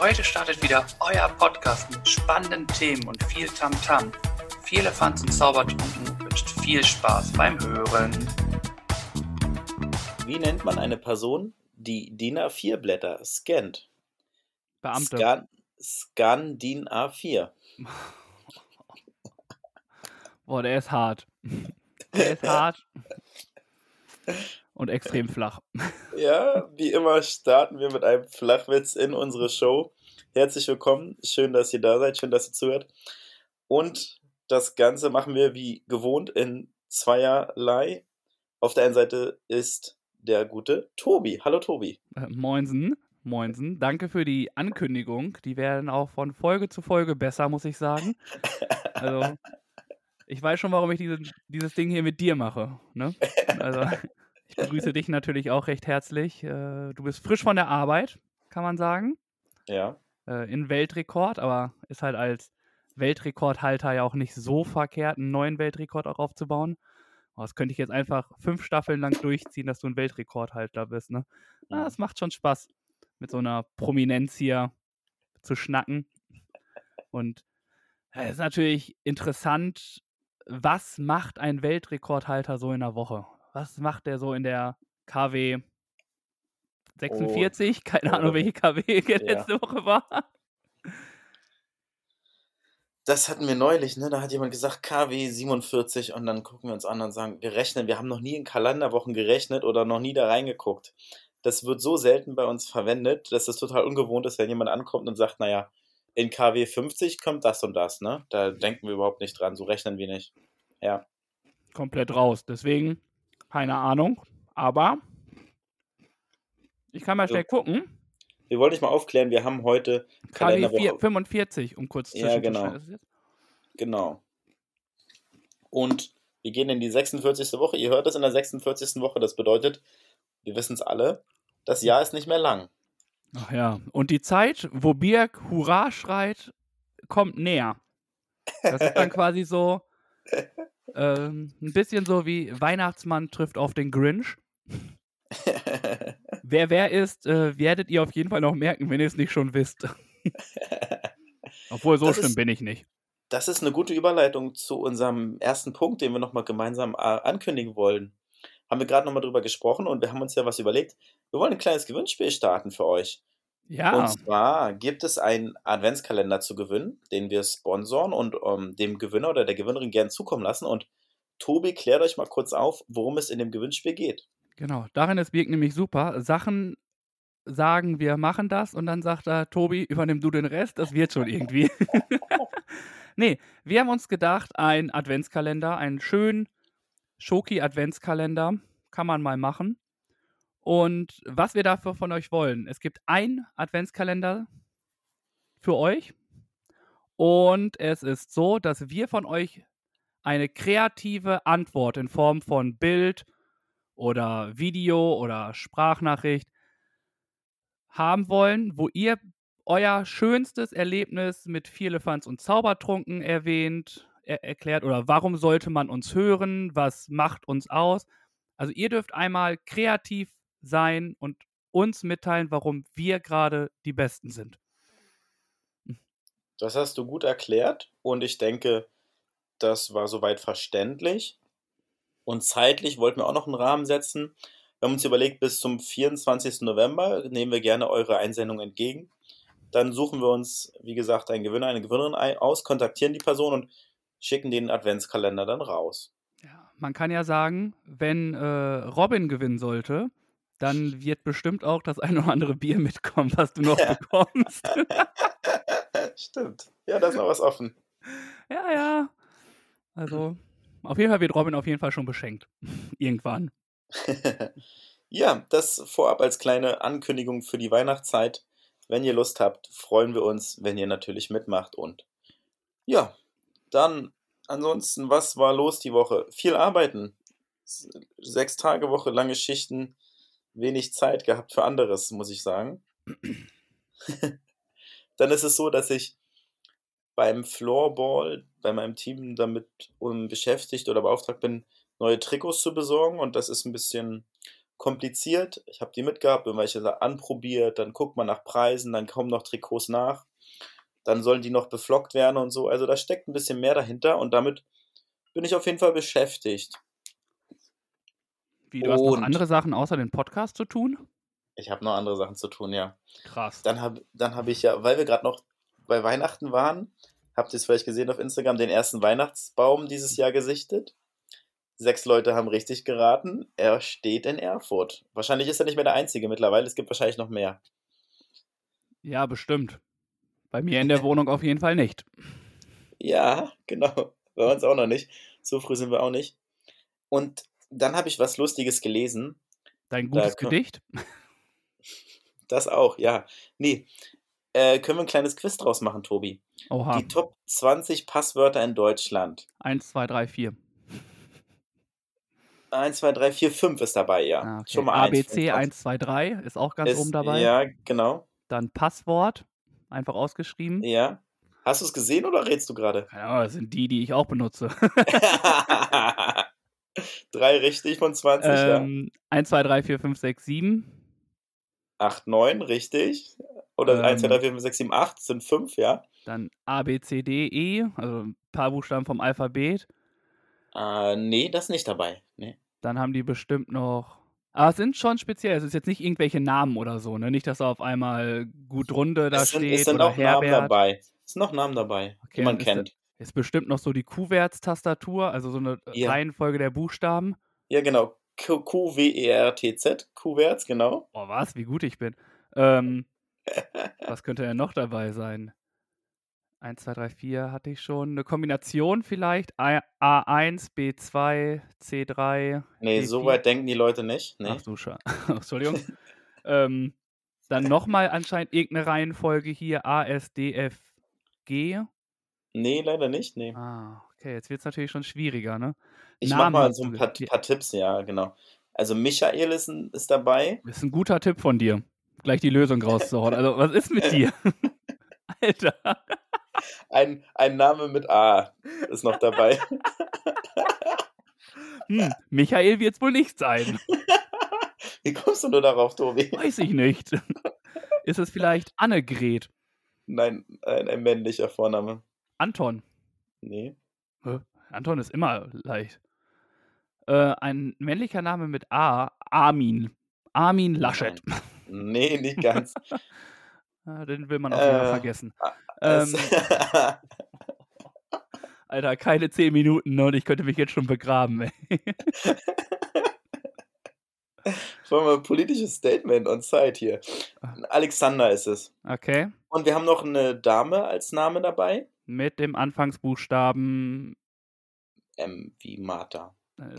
Heute startet wieder euer Podcast mit spannenden Themen und viel Tamtam. -Tam. Viele Elefanten und Zaubertrunken wünscht viel Spaß beim Hören. Wie nennt man eine Person, die DIN A4-Blätter scannt? Beamte. Scan, Scan DIN A4. Boah, der ist hart. Der ist hart. Und extrem flach. Ja, wie immer starten wir mit einem Flachwitz in unsere Show. Herzlich willkommen. Schön, dass ihr da seid. Schön, dass ihr zuhört. Und das Ganze machen wir wie gewohnt in zweierlei. Auf der einen Seite ist der gute Tobi. Hallo Tobi. Äh, moinsen. Moinsen. Danke für die Ankündigung. Die werden auch von Folge zu Folge besser, muss ich sagen. Also, ich weiß schon, warum ich diese, dieses Ding hier mit dir mache. Ne? Also, ich begrüße dich natürlich auch recht herzlich. Äh, du bist frisch von der Arbeit, kann man sagen. Ja. Äh, in Weltrekord, aber ist halt als Weltrekordhalter ja auch nicht so verkehrt, einen neuen Weltrekord auch aufzubauen. Oh, das könnte ich jetzt einfach fünf Staffeln lang durchziehen, dass du ein Weltrekordhalter bist. Ne? Ah, das macht schon Spaß, mit so einer Prominenz hier zu schnacken. Und es ist natürlich interessant, was macht ein Weltrekordhalter so in der Woche? Was macht der so in der KW 46? Oh. Keine Ahnung, welche KW Ja. letzte Woche war. Das hatten wir neulich, ne? Da hat jemand gesagt KW 47 und dann gucken wir uns an und sagen, wir rechnen, wir haben noch nie in Kalenderwochen gerechnet oder noch nie da reingeguckt. Das wird so selten bei uns verwendet, dass es total ungewohnt ist, wenn jemand ankommt und sagt, naja, in KW 50 kommt das und das, ne? Da denken wir überhaupt nicht dran, so rechnen wir nicht. Ja. komplett raus. Deswegen, keine Ahnung. Aber ich kann mal So. schnell gucken. Wir wollen dich mal aufklären, wir haben heute KW 4, Kalenderwoche. 45, um kurz Ja, zwischenzustellen. genau. Genau. Und wir gehen in die 46. Woche. Ihr hört es in der 46. Woche. Das bedeutet, wir wissen es alle, das Jahr ist nicht mehr lang. Ach ja. Und die Zeit, wo Birk Hurra schreit, kommt näher. Das ist dann quasi so ähm, ein bisschen so wie Weihnachtsmann trifft auf den Grinch. Wer wer ist, äh, werdet ihr auf jeden Fall noch merken, wenn ihr es nicht schon wisst. Obwohl, so Das schlimm ist- bin ich nicht. Das ist eine gute Überleitung zu unserem ersten Punkt, den wir nochmal gemeinsam äh, ankündigen wollen. Haben wir gerade nochmal drüber gesprochen und wir haben uns ja was überlegt. Wir wollen ein kleines Gewinnspiel starten für euch. Ja, Und zwar gibt es einen Adventskalender zu gewinnen, den wir sponsoren und ähm, dem Gewinner oder der Gewinnerin gern zukommen lassen. Und Tobi, klärt euch mal kurz auf, worum es in dem Gewinnspiel geht. Genau, darin ist Birk nämlich super. Sachen sagen, wir machen das und dann sagt er, Tobi, übernimm du den Rest, das wird schon irgendwie. nee, wir haben uns gedacht, ein Adventskalender, einen schönen Schoki-Adventskalender, kann man mal machen. Und was wir dafür von euch wollen, es gibt ein Adventskalender für euch und es ist so, dass wir von euch eine kreative Antwort in Form von Bild, oder Video oder Sprachnachricht haben wollen, wo ihr euer schönstes Erlebnis mit Vierlefanz und Zaubertrunken erwähnt, er erklärt oder warum sollte man uns hören, was macht uns aus. Also ihr dürft einmal kreativ sein und uns mitteilen, warum wir gerade die Besten sind. Das hast du gut erklärt und ich denke, das war soweit verständlich. Und zeitlich wollten wir auch noch einen Rahmen setzen. Wir haben uns überlegt, bis zum 24. November nehmen wir gerne eure Einsendung entgegen. Dann suchen wir uns, wie gesagt, einen Gewinner, eine Gewinnerin aus, kontaktieren die Person und schicken den Adventskalender dann raus. Ja, man kann ja sagen, wenn äh, Robin gewinnen sollte, dann wird bestimmt auch das ein oder andere Bier mitkommen, was du noch Ja. bekommst. Stimmt. Ja, da ist noch was offen. Ja, ja. Also, auf jeden Fall wird Robin auf jeden Fall schon beschenkt. Irgendwann. ja, das vorab als kleine Ankündigung für die Weihnachtszeit. Wenn ihr Lust habt, freuen wir uns, wenn ihr natürlich mitmacht. Und ja, dann ansonsten, was war los die Woche? Viel arbeiten. Sechs Tage Woche, lange Schichten, wenig Zeit gehabt für anderes, muss ich sagen. dann ist es so, dass ich beim Floorball bei meinem Team damit beschäftigt oder beauftragt bin, neue Trikots zu besorgen und das ist ein bisschen kompliziert. Ich habe die mitgehabt, bin welche da anprobiert, dann guckt man nach Preisen, dann kommen noch Trikots nach. Dann sollen die noch beflockt werden und so. Also da steckt ein bisschen mehr dahinter und damit bin ich auf jeden Fall beschäftigt. Wie, du hast noch andere Sachen außer den Podcast zu tun? Ich habe noch andere Sachen zu tun, ja. Krass. Dann habe dann hab ich ja, weil wir gerade noch bei Weihnachten waren, habt ihr es vielleicht gesehen auf Instagram, den ersten Weihnachtsbaum dieses Jahr gesichtet. Sechs Leute haben richtig geraten. Er steht in Erfurt. Wahrscheinlich ist er nicht mehr der Einzige mittlerweile. Es gibt wahrscheinlich noch mehr. Ja, bestimmt. Bei mir in der Wohnung auf jeden Fall nicht. Ja, genau. Bei uns auch noch nicht. So früh sind wir auch nicht. Und dann habe ich was Lustiges gelesen. Dein Da gutes kann- Gedicht? Das auch, ja. Nee. Äh, können wir ein kleines Quiz draus machen, Tobi? Oha. Die Top 20 Passwörter in Deutschland. 1, 2, 3, 4. 1, 2, 3, 4, 5 ist dabei, ja. Ah, okay. Schon mal eins. ABC 1, 2, 3 ist auch ganz Ist- oben dabei. Ja, genau. Dann Passwort, einfach ausgeschrieben. Ja. Hast du es gesehen oder redest du gerade? Ahnung, das sind die, die ich auch benutze. Drei richtig von 20, ähm, 1, 2, 3, 4, 5, 6, 7. ja. 8, 9, richtig. Oder Ähm. 1, 2, 3, 4, 5, 6, 7, 8 sind 5, ja. Dann A, B, C, D, E, also ein paar Buchstaben vom Alphabet. Äh, nee, das ist nicht dabei. Nee. Dann haben die bestimmt noch. Aber es sind schon speziell. Es ist jetzt nicht irgendwelche Namen oder so, ne? Nicht, dass da auf einmal gut Runde da es sind, steht es sind oder auch Namen Herbert. dabei. Es sind noch Namen dabei, Okay, die man kennt. Ist bestimmt noch so die Q-Wärts-Tastatur, also so eine Ja. Reihenfolge der Buchstaben. Ja, genau. Q-W-E-R-T-Z. Q-Wärts, genau. Oh, was? Wie gut ich bin. Ähm, was könnte denn noch dabei sein? 1, 2, 3, 4 hatte ich schon. Eine Kombination vielleicht. A- A1, B2, C3. Nee, Die so vier- weit denken die Leute nicht. Nee. Ach so, scha- Entschuldigung. ähm, dann nochmal anscheinend irgendeine Reihenfolge hier. A, S, D, F, G. Nee, leider nicht. Nee. Ah, okay, jetzt wird es natürlich schon schwieriger, ne? Ich Namen mach mal so ein paar, paar Tipps, ja, genau. Also Michael ist, ein- ist dabei. Das ist ein guter Tipp von dir. Gleich die Lösung rauszuhauen. Also, was ist mit dir? Alter. Ein, ein Name mit A ist noch dabei. Hm, Michael wird es wohl nicht sein. Wie kommst du nur darauf, Tobi? Weiß ich nicht. Ist es vielleicht Annegret? Nein, ein, ein männlicher Vorname. Anton? Nee. Hä? Anton ist immer leicht. Äh, ein männlicher Name mit A. Armin. Armin Laschet. Nee, nicht ganz. Ja, den will man auch wieder Äh, vergessen. Es- Ähm, Alter, keine zehn Minuten ne, und ich könnte mich jetzt schon begraben. Ey. Wir ein politisches Statement on site hier. Ah. Alexander ist es. Okay. Und wir haben noch eine Dame als Name dabei. Mit dem Anfangsbuchstaben, M wie Martha.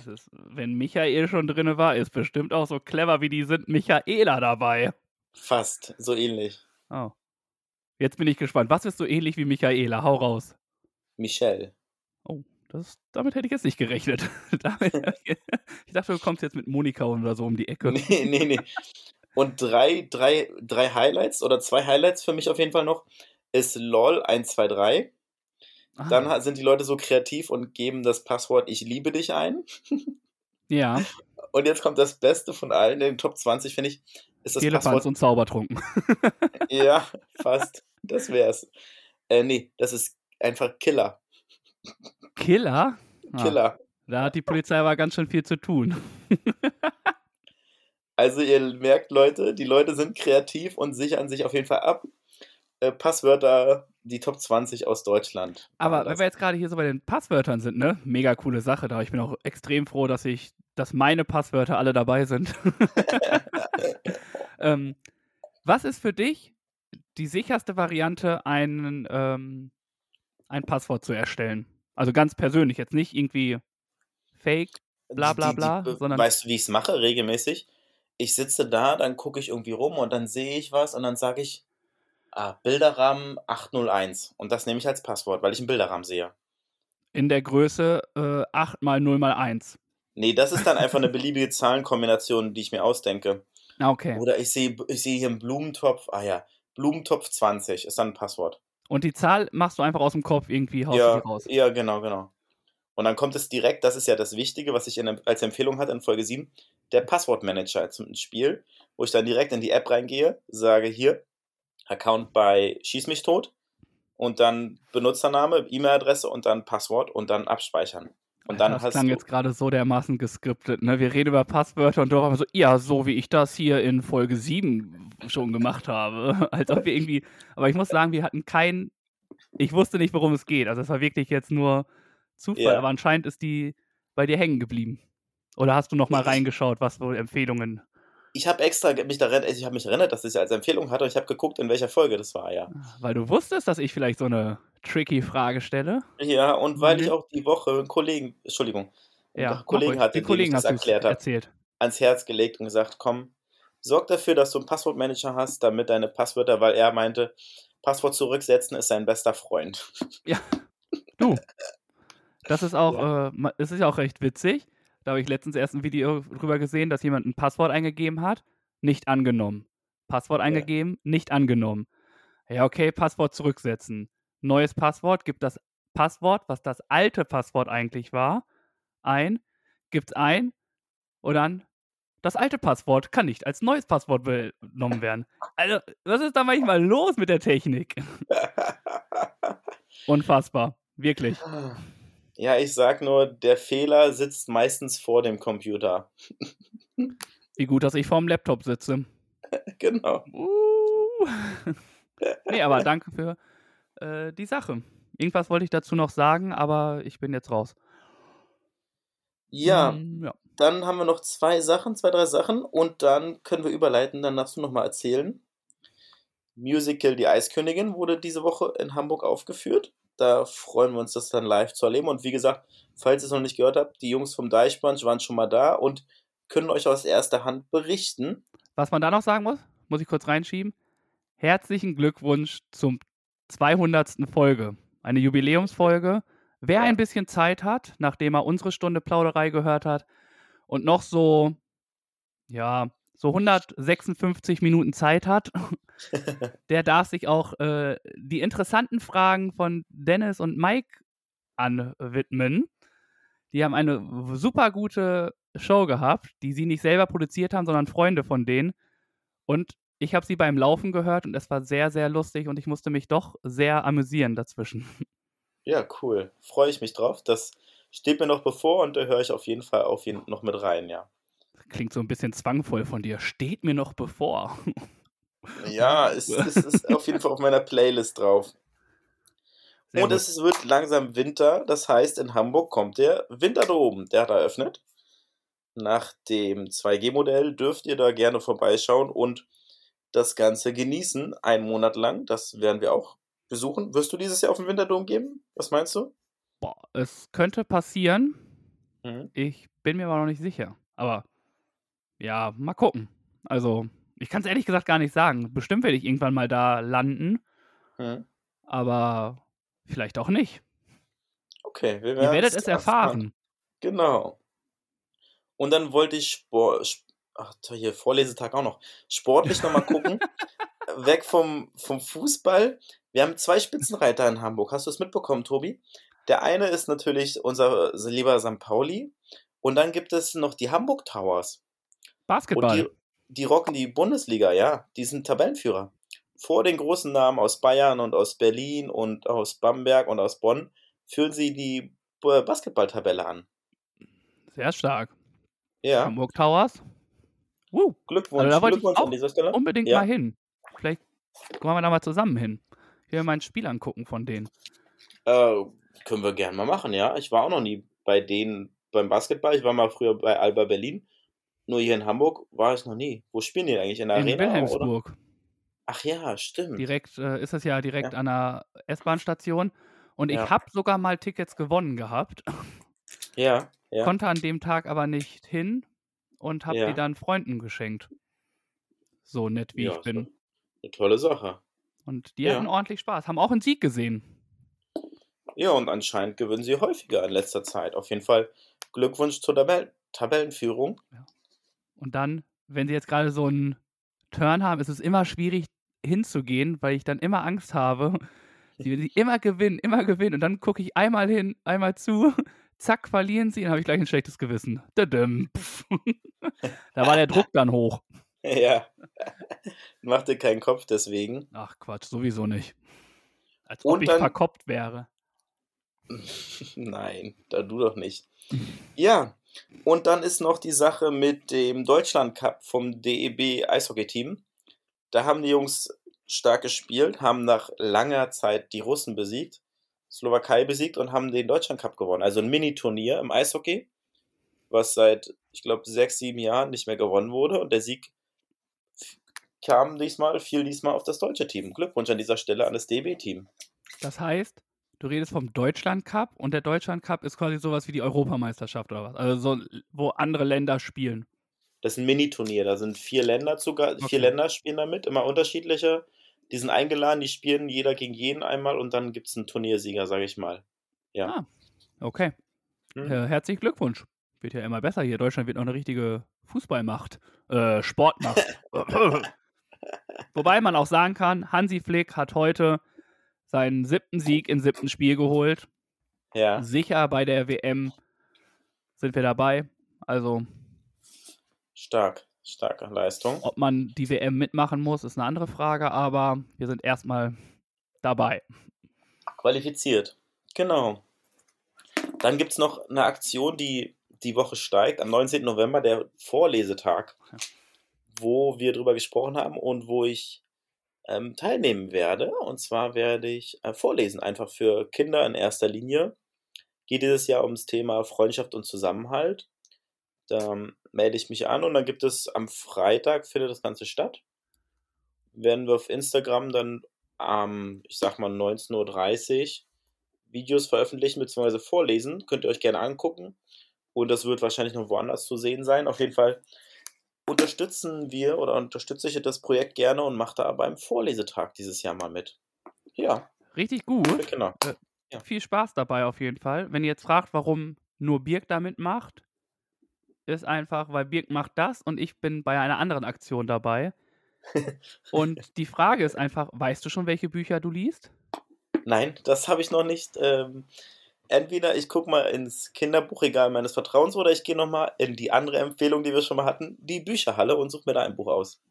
ist, wenn Michael schon drin war, ist bestimmt auch so clever wie die sind, Michaela dabei. Fast, so ähnlich. Oh. Jetzt bin ich gespannt. Was ist so ähnlich wie Michaela? Hau raus. Michelle. Oh, das, damit hätte ich jetzt nicht gerechnet. damit, ich dachte, du kommst jetzt mit Monika oder so um die Ecke. Nee, nee, nee. Und drei, drei, drei Highlights oder zwei Highlights für mich auf jeden Fall noch ist LOL 123. Ah, Dann sind die Leute so kreativ und geben das Passwort Ich liebe dich ein. ja, Und jetzt kommt das Beste von allen, in den Top 20 finde ich, ist das Telefanz Passwort. und Zaubertrunken. Ja, fast. Das wär's. Äh, nee, das ist einfach Killer. Killer? Ah, Killer. da hat die Polizei aber ganz schön viel zu tun. Also ihr merkt, Leute, die Leute sind kreativ und sichern sich auf jeden Fall ab. Äh, Passwörter, die Top 20 aus Deutschland. Aber wenn wir jetzt gerade hier so bei den Passwörtern sind, ne? Mega coole Sache da. Ich bin auch extrem froh, dass ich, dass meine Passwörter alle dabei sind. ähm, was ist für dich die sicherste Variante, einen, ähm, ein Passwort zu erstellen? Also ganz persönlich, jetzt nicht irgendwie fake. bla, bla, Die- die- bla, die- sondern- Weißt du, wie ich es mache regelmäßig? Ich sitze da, dann gucke ich irgendwie rum und dann sehe ich was und dann sage ich, ah, Bilderrahmen 801. Und das nehme ich als Passwort, weil ich einen Bilderrahmen sehe. In der Größe äh, 8 mal 0 mal 1. Nee, das ist dann einfach eine beliebige Zahlenkombination, die ich mir ausdenke. Ah, Okay. Oder ich sehe, ich sehe hier einen Blumentopf, ah ja, Blumentopf 20 ist dann ein Passwort. Und die Zahl machst du einfach aus dem Kopf irgendwie, Ja, raus. ja, genau, genau. Und dann kommt es direkt, das ist ja das Wichtige, was ich in, als Empfehlung hatte in Folge 7, der Passwortmanager zum Spiel, wo ich dann direkt in die App reingehe, sage hier, Account bei Schieß mich tot und dann Benutzername, E-Mail-Adresse und dann Passwort und dann abspeichern. Und dann das hast klang du, jetzt gerade so dermaßen geskriptet. Ne? Wir reden über Passwörter und du auch so, ja, so wie ich das hier in Folge 7 schon gemacht habe. Als ob wir irgendwie. Aber ich muss sagen, wir hatten kein. Ich wusste nicht, worum es geht. Also es war wirklich jetzt nur Zufall, Ja. aber anscheinend ist die bei dir hängen geblieben. Oder hast du noch mal Ich- reingeschaut, was so Empfehlungen. Ich habe extra mich daran, ich habe mich erinnert, dass ich es als Empfehlung hatte und ich habe geguckt, in welcher Folge das war, ja. Weil du wusstest, dass ich vielleicht so eine tricky Frage stelle. Ja, und weil Mhm. ich auch die Woche einen Kollegen, Entschuldigung, Ja, Kollegen hatte, Den Kollegen ich das erklärt habe, erzählt. ans Herz gelegt und gesagt, komm, sorg dafür, dass du einen Passwortmanager hast, damit deine Passwörter, weil er meinte, Passwort zurücksetzen ist sein bester Freund. Du. Das ist auch, äh, ma- es ist ja auch recht witzig. Da habe ich letztens erst ein Video drüber gesehen, dass jemand ein Passwort eingegeben hat, nicht angenommen. Passwort eingegeben, nicht angenommen. Ja, okay, Passwort zurücksetzen. Neues Passwort, gibt das Passwort, was das alte Passwort eigentlich war, ein, gibt's ein und dann das alte Passwort kann nicht als neues Passwort genommen werden. Also, was ist da manchmal los mit der Technik? Unfassbar. Wirklich. Ja, ich sag nur, der Fehler sitzt meistens vor dem Computer. Wie gut, dass ich vorm Laptop sitze. genau. Uh. nee, aber danke für äh, die Sache. Irgendwas wollte ich dazu noch sagen, aber ich bin jetzt raus. Ja, Mm, ja. dann haben wir noch zwei Sachen, zwei, drei Sachen und dann können wir überleiten, dann darfst du nochmal erzählen. Musical Die Eiskönigin wurde diese Woche in Hamburg aufgeführt. Da freuen wir uns, das dann live zu erleben. Und wie gesagt, falls ihr es noch nicht gehört habt, die Jungs vom Deichbrunch waren schon mal da und können euch aus erster Hand berichten. Was man da noch sagen muss, muss ich kurz reinschieben. Herzlichen Glückwunsch zum 200. Folge. Eine Jubiläumsfolge. Wer ein bisschen Zeit hat, nachdem er unsere Stunde Plauderei gehört hat und noch so, ja, so 156 Minuten Zeit hat, der darf sich auch äh, die interessanten Fragen von Dennis und Mike anwidmen. Die haben eine super gute Show gehabt, die sie nicht selber produziert haben, sondern Freunde von denen. Und ich habe sie beim Laufen gehört und es war sehr, sehr lustig und ich musste mich doch sehr amüsieren dazwischen. Ja, cool. Freue ich mich drauf. Das steht mir noch bevor und da höre ich auf jeden Fall auf jeden noch mit rein, ja. Klingt so ein bisschen zwangvoll von dir. Steht mir noch bevor. Ja, es, es ist auf jeden Fall auf meiner Playlist drauf. Sehr und gut. es wird langsam Winter, das heißt, in Hamburg kommt der Winterdom. Der hat eröffnet. Nach dem 2G-Modell dürft ihr da gerne vorbeischauen und das Ganze genießen, einen Monat lang. Das werden wir auch besuchen. Wirst du dieses Jahr auf den Winterdom gehen? Was meinst du? Boah, es könnte passieren. Mhm. Ich bin mir aber noch nicht sicher. Aber ja, mal gucken. Also, ich kann es ehrlich gesagt gar nicht sagen. Bestimmt werde ich irgendwann mal da landen, Mhm. aber vielleicht auch nicht. Okay, wir Ihr werdet es erfahren. erfahren. Genau. Und dann wollte ich Sport, ach, hier Vorlesetag auch noch, sportlich nochmal gucken. Weg vom, vom Fußball. Wir haben zwei Spitzenreiter in Hamburg. Hast du es mitbekommen, Tobi? Der eine ist natürlich unser lieber St. Pauli. Und dann gibt es noch die Hamburg Towers. Basketball. Die, rocken die Bundesliga, ja. Die sind Tabellenführer. Vor den großen Namen aus Bayern und aus Berlin und aus Bamberg und aus Bonn führen sie die äh, Basketballtabelle an. Sehr stark. Ja. Hamburg Towers. Woo, Glückwunsch, Also da wollte ich Glückwunsch auch an dieser Stelle. unbedingt Ja. mal hin. Vielleicht wollen wir da mal zusammen hin. Ich mir mal ein Spiel angucken von denen. Äh, können wir gerne mal machen, ja. Ich war auch noch nie bei denen beim Basketball. Ich war mal früher bei Alba Berlin. Nur hier in Hamburg war ich noch nie. Wo spielen die eigentlich? In der In Arena? Oder? Wilhelmsburg. Ach ja, stimmt. Direkt äh, ist es ja direkt Ja. an der S-Bahn-Station. Und ich Ja. habe sogar mal Tickets gewonnen gehabt, Ja, ja. konnte an dem Tag aber nicht hin und habe Ja. die dann Freunden geschenkt. So nett wie ja, ich bin. Eine tolle Sache. Und die Ja. hatten ordentlich Spaß, haben auch einen Sieg gesehen. Ja, und anscheinend gewinnen sie häufiger in letzter Zeit. Auf jeden Fall Glückwunsch zur Tabell Tabellenführung. Und dann, wenn sie jetzt gerade so einen Turn haben, ist es immer schwierig hinzugehen, weil ich dann immer Angst habe. Sie, sie immer gewinnen, immer gewinnen. Und dann gucke ich einmal hin, einmal zu, zack, verlieren sie, dann habe ich gleich ein schlechtes Gewissen. Pff. da war der Druck dann hoch. Ja. Mach dir keinen Kopf deswegen. Ach Quatsch, sowieso nicht. Als ob Und ich dann- verkoppt wäre. Nein, da du doch nicht. Ja, und dann ist noch die Sache mit dem Deutschland Cup vom DEB Eishockey-Team. Da haben die Jungs stark gespielt, haben nach langer Zeit die Russen besiegt, Slowakei besiegt und haben den Deutschland Cup gewonnen. Also ein Mini-Turnier im Eishockey, was seit, ich glaube, sechs, sieben Jahren nicht mehr gewonnen wurde. Und der Sieg kam diesmal, fiel diesmal auf das deutsche Team. Glückwunsch an dieser Stelle an das DEB-Team. Das heißt, du redest vom Deutschland Cup und der Deutschland Cup ist quasi sowas wie die Europameisterschaft oder was? Also so, wo andere Länder spielen. Das ist ein Mini-Turnier, da sind vier Länder sogar, Okay. vier Länder spielen damit, immer unterschiedliche. Die sind eingeladen, die spielen jeder gegen jeden einmal und dann gibt es einen Turniersieger, sage ich mal. Ja. Ah, okay. Hm. Äh, herzlichen Glückwunsch. Wird ja immer besser hier. Deutschland wird noch eine richtige Fußballmacht. Äh, Sportmacht. Wobei man auch sagen kann, Hansi Flick hat heute seinen siebten Sieg im siebten Spiel geholt. Ja, Sicher bei der WM sind wir dabei. Also, stark, starke Leistung. ob man die WM mitmachen muss, ist eine andere Frage, aber wir sind erstmal dabei. Qualifiziert. Genau. Dann gibt es noch eine Aktion, die die Woche steigt, am 19. November, der Vorlesetag, wo wir drüber gesprochen haben und wo ich ähm, teilnehmen werde. Und zwar werde ich äh, vorlesen, einfach für Kinder in erster Linie. Geht dieses Jahr ums Thema Freundschaft und Zusammenhalt. Da ähm, melde ich mich an und dann gibt es am Freitag, findet das Ganze statt. Werden wir auf Instagram dann am, ich sag mal, 19.30 Uhr Videos veröffentlichen bzw. vorlesen. Könnt ihr euch gerne angucken. Und das wird wahrscheinlich noch woanders zu sehen sein. Auf jeden Fall unterstützen wir oder unterstütze ich das Projekt gerne und mache da beim Vorlesetag dieses Jahr mal mit. Ja, Richtig gut. für Kinder. Ja. Viel Spaß dabei auf jeden Fall. Wenn ihr jetzt fragt, warum nur Birk damit macht, ist einfach, weil Birk macht das und ich bin bei einer anderen Aktion dabei. und die Frage ist einfach, weißt du schon, welche Bücher du liest? Nein, das habe ich noch nicht. Ähm, entweder ich gucke mal ins Kinderbuchregal meines Vertrauens oder ich gehe nochmal in die andere Empfehlung, die wir schon mal hatten, die Bücherhalle und suche mir da ein Buch aus.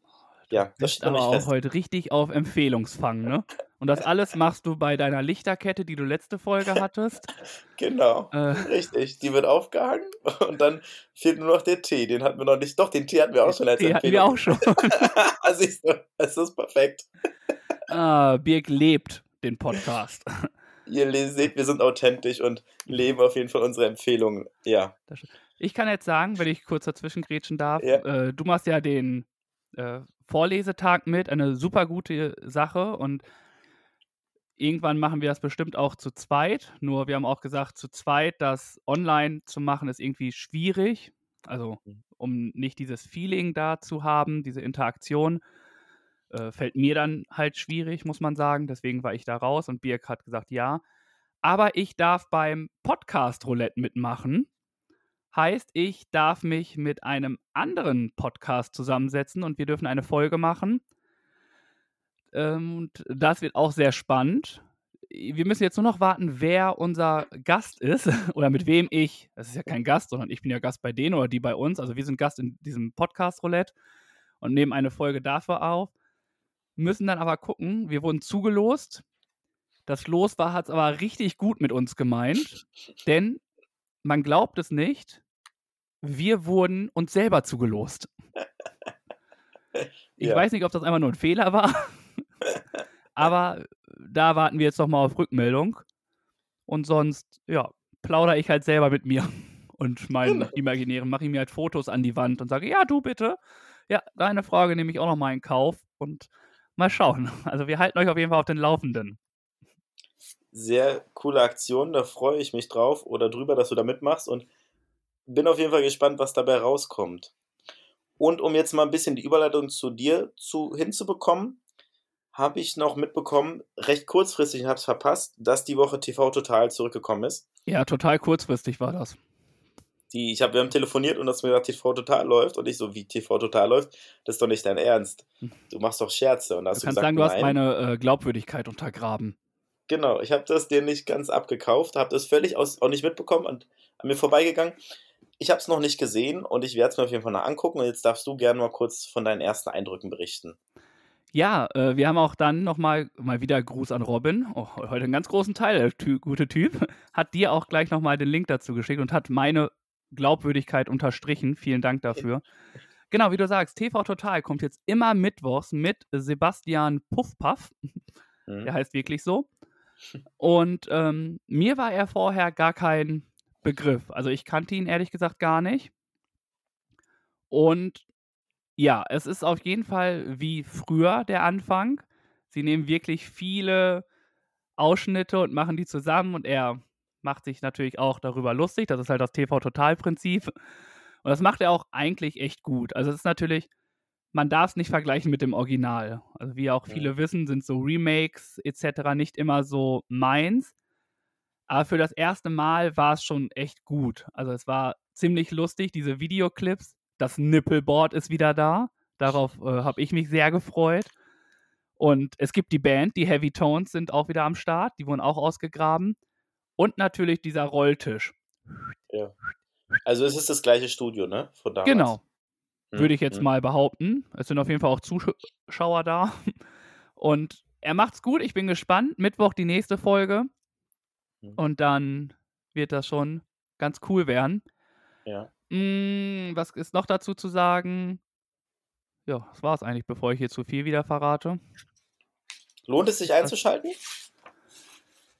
Ja, das bist steht aber auch fest. heute richtig auf Empfehlungsfang, ne? Und das alles machst du bei deiner Lichterkette, die du letzte Folge hattest. Genau. Äh, Richtig, die wird aufgehangen und dann fehlt nur noch der Tee. Den hatten wir noch nicht. Doch, den Tee hatten wir auch schon als die hatten wir auch schon. Siehst du, das ist perfekt. ah, Birk lebt den Podcast. Ihr seht, wir sind authentisch und leben auf jeden Fall unsere Empfehlungen. Ja, Ich kann jetzt sagen, wenn ich kurz dazwischen grätschen darf, Ja. äh, du machst ja den äh, Vorlesetag mit, eine super gute Sache und irgendwann machen wir das bestimmt auch zu zweit. Nur wir haben auch gesagt, zu zweit das online zu machen ist irgendwie schwierig. Also Mhm. um nicht dieses Feeling da zu haben, diese Interaktion, äh, fällt mir dann halt schwierig, muss man sagen. Deswegen war ich da raus und Birk hat gesagt, ja. Aber ich darf beim Podcast Roulette mitmachen. Heißt, ich darf mich mit einem anderen Podcast zusammensetzen und wir dürfen eine Folge machen. Ähm, und das wird auch sehr spannend. Wir müssen jetzt nur noch warten, wer unser Gast ist oder mit wem ich. Das ist ja kein Gast, sondern ich bin ja Gast bei denen oder die bei uns. Also wir sind Gast in diesem Podcast Roulette und nehmen eine Folge dafür auf. Müssen dann aber gucken, wir wurden zugelost. Das Los war, hat es aber richtig gut mit uns gemeint, denn man glaubt es nicht, wir wurden uns selber zugelost. Ich Ja. weiß nicht, ob das einfach nur ein Fehler war, aber da warten wir jetzt noch mal auf Rückmeldung. Und sonst, ja, plaudere ich halt selber mit mir und meinen Genau. Imaginären, mache ich mir halt Fotos an die Wand und sage, ja, du bitte. Ja, deine Frage nehme ich auch noch mal in Kauf und mal schauen. Also wir halten euch auf jeden Fall auf den Laufenden. sehr coole Aktion. Da freue ich mich drauf oder drüber, dass du da mitmachst und bin auf jeden Fall gespannt, was dabei rauskommt. Und um jetzt mal ein bisschen die Überleitung zu dir zu, hinzubekommen, habe ich noch mitbekommen, recht kurzfristig, ich habe es verpasst, dass die Woche TV Total zurückgekommen ist. Ja, total kurzfristig war das. Die, ich hab, wir haben telefoniert und hast mir gesagt, TV Total läuft. Und ich so, wie TV Total läuft? Das ist doch nicht dein Ernst. Du machst doch Scherze. Und da Du hast kannst du gesagt, sagen, du hast nein. meine äh, Glaubwürdigkeit untergraben. Genau, ich habe das dir nicht ganz abgekauft, habe das völlig aus, auch nicht mitbekommen und an mir vorbeigegangen. Ich habe es noch nicht gesehen und ich werde es mir auf jeden Fall noch angucken. Und jetzt darfst du gerne mal kurz von deinen ersten Eindrücken berichten. Ja, äh, wir haben auch dann nochmal mal wieder Gruß an Robin. Oh, heute einen ganz großen Teil, der ty gute Typ. Hat dir auch gleich nochmal den Link dazu geschickt und hat meine Glaubwürdigkeit unterstrichen. Vielen Dank dafür. Genau, wie du sagst, TV Total kommt jetzt immer mittwochs mit Sebastian Puffpaff. Mhm. Der heißt wirklich so. Und ähm, mir war er vorher gar kein Begriff. Also ich kannte ihn ehrlich gesagt gar nicht. Und ja, es ist auf jeden Fall wie früher der Anfang. Sie nehmen wirklich viele Ausschnitte und machen die zusammen und er macht sich natürlich auch darüber lustig. Das ist halt das TV-Total-Prinzip. Und das macht er auch eigentlich echt gut. Also es ist natürlich, man darf es nicht vergleichen mit dem Original. Also wie auch viele ja. wissen, sind so Remakes etc. nicht immer so meins. Aber für das erste Mal war es schon echt gut. Also es war ziemlich lustig, diese Videoclips das Nippelboard ist wieder da. Darauf äh, habe ich mich sehr gefreut. Und es gibt die Band, die Heavy Tones sind auch wieder am Start. Die wurden auch ausgegraben. Und natürlich dieser Rolltisch. Ja. Also es ist das gleiche Studio, ne? Von damals. Genau. Hm, Würde ich jetzt hm. mal behaupten. Es sind auf jeden Fall auch Zuschauer da. Und er macht's gut. Ich bin gespannt. Mittwoch die nächste Folge. Hm. Und dann wird das schon ganz cool werden. Ja. Hm, was ist noch dazu zu sagen? Ja, das war es eigentlich, bevor ich hier zu viel wieder verrate. Lohnt es sich einzuschalten?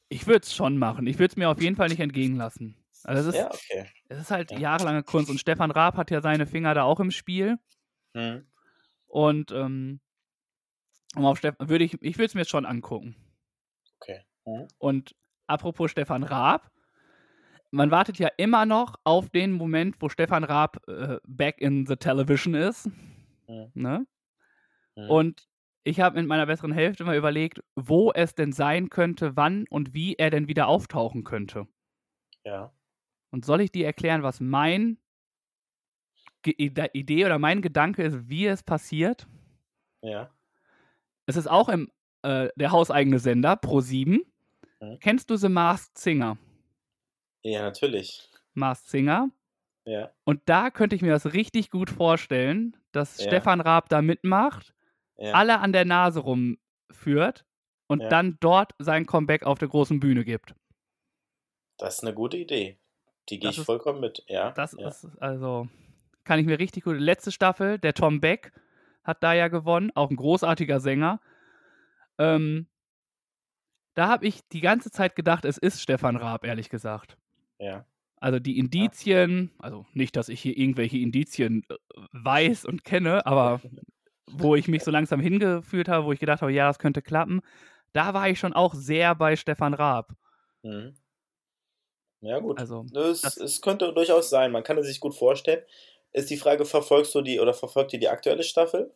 Ich würde es schon machen. Ich würde es mir auf jeden Fall nicht entgehen lassen. Also es ist, ja, okay. es ist halt ja. jahrelange Kunst und Stefan Raab hat ja seine Finger da auch im Spiel. Hm. Und ähm, auf Stefan, würde ich, ich würde es mir schon angucken. Okay. Hm. Und apropos Stefan Raab, man wartet ja immer noch auf den Moment, wo Stefan Raab äh, back in the television ist. Mhm. Ne? Mhm. Und ich habe mit meiner besseren Hälfte mal überlegt, wo es denn sein könnte, wann und wie er denn wieder auftauchen könnte. Ja. Und soll ich dir erklären, was mein Ge Idee oder mein Gedanke ist, wie es passiert? Ja. Es ist auch im äh, der hauseigene Sender Pro7. Mhm. Kennst du The Masked Singer? Ja, natürlich. Mars Singer. Ja. Und da könnte ich mir das richtig gut vorstellen, dass ja. Stefan Raab da mitmacht, ja. alle an der Nase rumführt und ja. dann dort sein Comeback auf der großen Bühne gibt. Das ist eine gute Idee. Die gehe ich ist, vollkommen mit, ja. Das ist also, kann ich mir richtig gut. Letzte Staffel, der Tom Beck hat da ja gewonnen, auch ein großartiger Sänger. Ähm, da habe ich die ganze Zeit gedacht, es ist Stefan Raab, ehrlich gesagt. Ja. Also die Indizien, also nicht, dass ich hier irgendwelche Indizien äh, weiß und kenne, aber wo ich mich so langsam hingeführt habe, wo ich gedacht habe, ja, das könnte klappen, da war ich schon auch sehr bei Stefan Raab. Mhm. Ja, gut. Also, es, es könnte durchaus sein, man kann es sich gut vorstellen. Ist die Frage, verfolgst du die oder verfolgt ihr die aktuelle Staffel?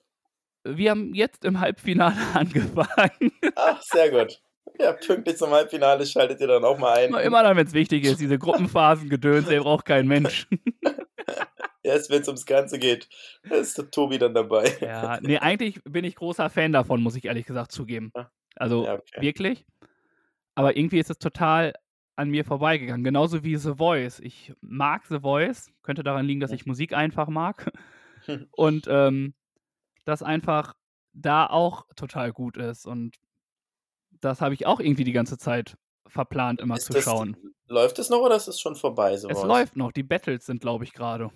Wir haben jetzt im Halbfinale angefangen. Ach, sehr gut. Ja, pünktlich zum Halbfinale schaltet ihr dann auch mal ein. Immer dann, wenn es wichtig ist, diese Gruppenphasen gedöns, der braucht kein Mensch. Erst wenn es ums Ganze geht, ist der Tobi dann dabei. Ja, nee, eigentlich bin ich großer Fan davon, muss ich ehrlich gesagt zugeben. Also ja, okay. wirklich. Aber irgendwie ist es total an mir vorbeigegangen. Genauso wie The Voice. Ich mag The Voice. Könnte daran liegen, dass ich Musik einfach mag. Und ähm, das einfach da auch total gut ist. Und das habe ich auch irgendwie die ganze Zeit verplant, immer ist zu das, schauen. Läuft es noch oder ist es schon vorbei? Sowas? Es läuft noch. Die Battles sind, glaube ich, gerade.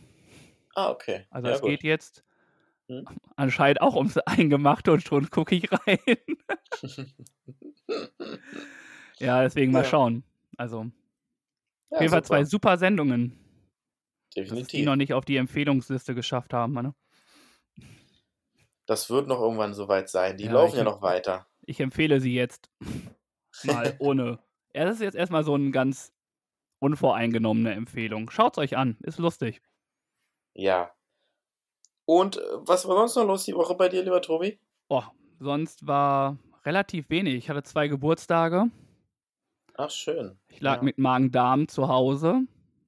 Ah, okay. Also ja, es gut. geht jetzt hm? anscheinend auch ums Eingemachte und schon gucke ich rein. ja, deswegen mal schauen. Also ja, auf jeden Fall zwei super Sendungen. Definitiv. Die noch nicht auf die Empfehlungsliste geschafft haben. Ne? Das wird noch irgendwann soweit sein. Die ja, laufen ja noch weiter. Ich empfehle sie jetzt mal ohne. Ja, das ist jetzt erstmal so eine ganz unvoreingenommene Empfehlung. Schaut's euch an, ist lustig. Ja. Und äh, was war sonst noch los die Woche bei dir, lieber Tobi? Oh, sonst war relativ wenig. Ich hatte zwei Geburtstage. Ach, schön. Ich lag ja. mit Magen-Darm zu Hause.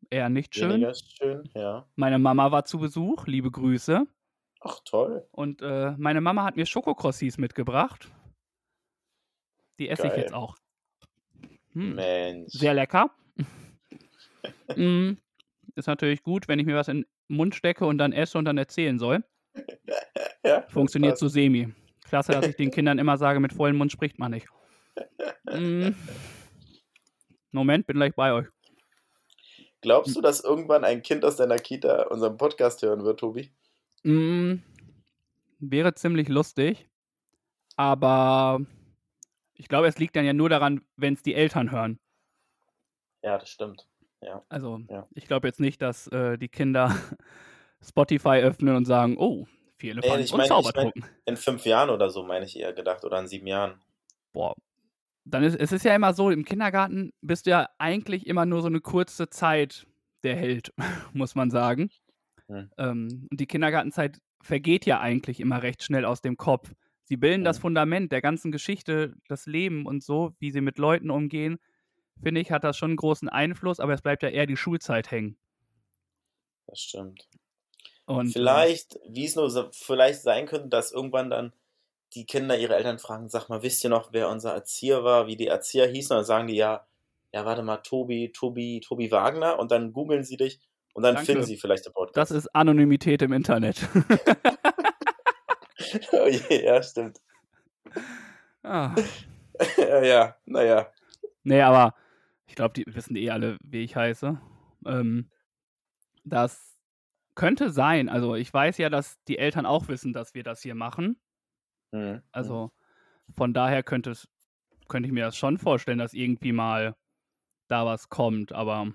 Eher nicht schön. Weniger schön, ja. Meine Mama war zu Besuch. Liebe Grüße. Ach, toll. Und äh, meine Mama hat mir Schokokrossis mitgebracht. Die esse Geil. ich jetzt auch. Hm. Mensch. Sehr lecker. mm. ist natürlich gut, wenn ich mir was in Mund stecke und dann esse und dann erzählen soll. Ja, Funktioniert so semi. Klasse, dass ich den Kindern immer sage, mit vollem Mund spricht man nicht. Mm. Moment, bin gleich bei euch. Glaubst du, dass irgendwann ein Kind aus deiner Kita unseren Podcast hören wird, Tobi? Mm, wäre ziemlich lustig, aber ich glaube, es liegt dann ja nur daran, wenn es die Eltern hören. Ja, das stimmt. Also, Ja. ich glaube jetzt nicht, dass äh, die Kinder Spotify öffnen und sagen, oh, vier Elefanten ich und meine- ich Zaubertrunken. In fünf Jahren oder so, meine ich eher gedacht. Oder in sieben Jahren. Boah. Dann ist es ist ja immer so, im Kindergarten bist du ja eigentlich immer nur so eine kurze Zeit der Held, muss man sagen. Hm. Ähm, und die Kindergartenzeit vergeht ja eigentlich immer recht schnell aus dem Kopf. Sie bilden das Hm. Fundament der ganzen Geschichte, das Leben und so, wie sie mit Leuten umgehen. Finde ich, hat das schon einen großen Einfluss, aber es bleibt ja eher die Schulzeit hängen. Das stimmt. Und, äh, Vielleicht, wie es nur so, vielleicht sein könnte, dass irgendwann dann die Kinder ihre Eltern fragen, sag mal, wisst ihr noch, wer unser Erzieher war, wie die Erzieher hießen? Und dann sagen die ja, ja, warte mal, Tobi, Tobi, Tobi Wagner und dann googeln sie dich und dann Danke. finden sie vielleicht den Podcast. Das ist Anonymität im Internet. oh je, ja, stimmt. ah. ja, ja, naja. Nee, aber ich glaube, die wissen eh alle, wie ich heiße. Ähm, das könnte sein. Also ich weiß ja, dass die Eltern auch wissen, dass wir das hier machen. Hm. Also von daher könnte es, könnte ich mir das schon vorstellen, dass irgendwie mal da was kommt. Aber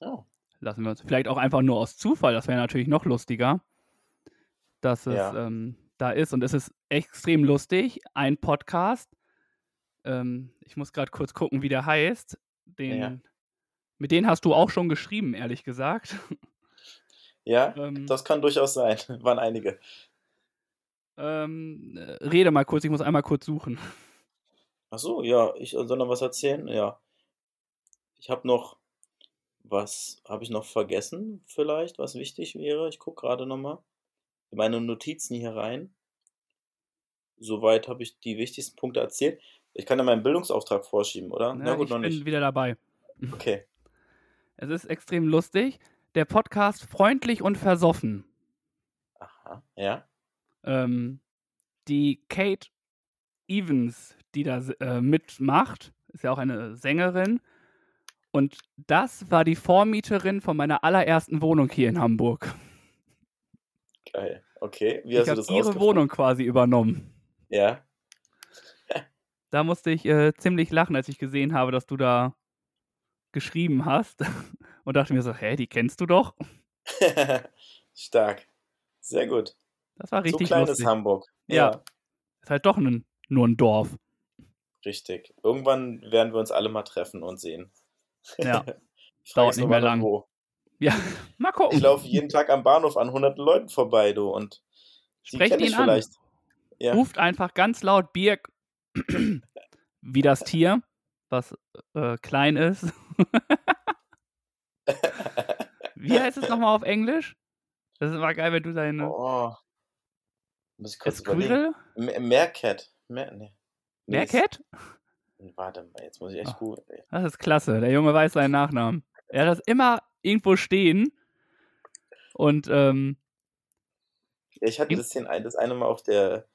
Oh. lassen wir uns. Vielleicht auch einfach nur aus Zufall. Das wäre natürlich noch lustiger, dass es Ja. ähm, da ist. Und es ist extrem lustig. Ein Podcast. Ähm, ich muss gerade kurz gucken, wie der heißt. Den, Ja. Mit denen hast du auch schon geschrieben, ehrlich gesagt. Ja, ähm, das kann durchaus sein. Waren einige. ähm, äh, rede mal kurz, ich muss einmal kurz suchen. Ach so, ja, ich soll noch was erzählen? Ja. Ich habe noch was, habe ich noch vergessen vielleicht, was wichtig wäre? Ich gucke gerade nochmal in meine Notizen hier rein. Soweit habe ich die wichtigsten Punkte erzählt. Ich kann ja meinen Bildungsauftrag vorschieben, oder? Na Ja, gut, ich noch bin nicht. wieder dabei. Okay. Es ist extrem lustig. Der Podcast Freundlich und Versoffen. Aha, ja. ähm, die Kate Evans, die da äh, mitmacht, ist ja auch eine Sängerin. Und das war die Vormieterin von meiner allerersten Wohnung hier in Hamburg. Geil. Okay, wie Ich hast du habe das ihre? Wohnung quasi übernommen. Ja. Da musste ich äh, ziemlich lachen, als ich gesehen habe, dass du da geschrieben hast. Und dachte mir so, hä, die kennst du doch? Stark. Sehr gut. Das war So richtig klein lustig. ist Hamburg. Ja. Ist halt doch ein, nur ein Dorf. Richtig. Irgendwann werden wir uns alle mal treffen und sehen. Ja. Ich Dauert nicht mehr lang. Wo. Ja, mal gucken. Ich laufe jeden Tag am Bahnhof an hunderten Leuten vorbei, du. Und Sprecht ihn an. vielleicht. Ja. Ruft einfach ganz laut Birk wie das Tier, was äh, klein ist. wie heißt es nochmal auf Englisch? Das war geil, wenn du deine Oh. Muss ich kurz überlegen. Meerkat. Nee. Nee, Meerkat? Warte mal, jetzt muss ich echt gut. Das ist klasse. Der Junge weiß seinen Nachnamen. Er hat das immer irgendwo stehen. Und ähm, Ich hatte Im- das, den, das eine Mal auf der.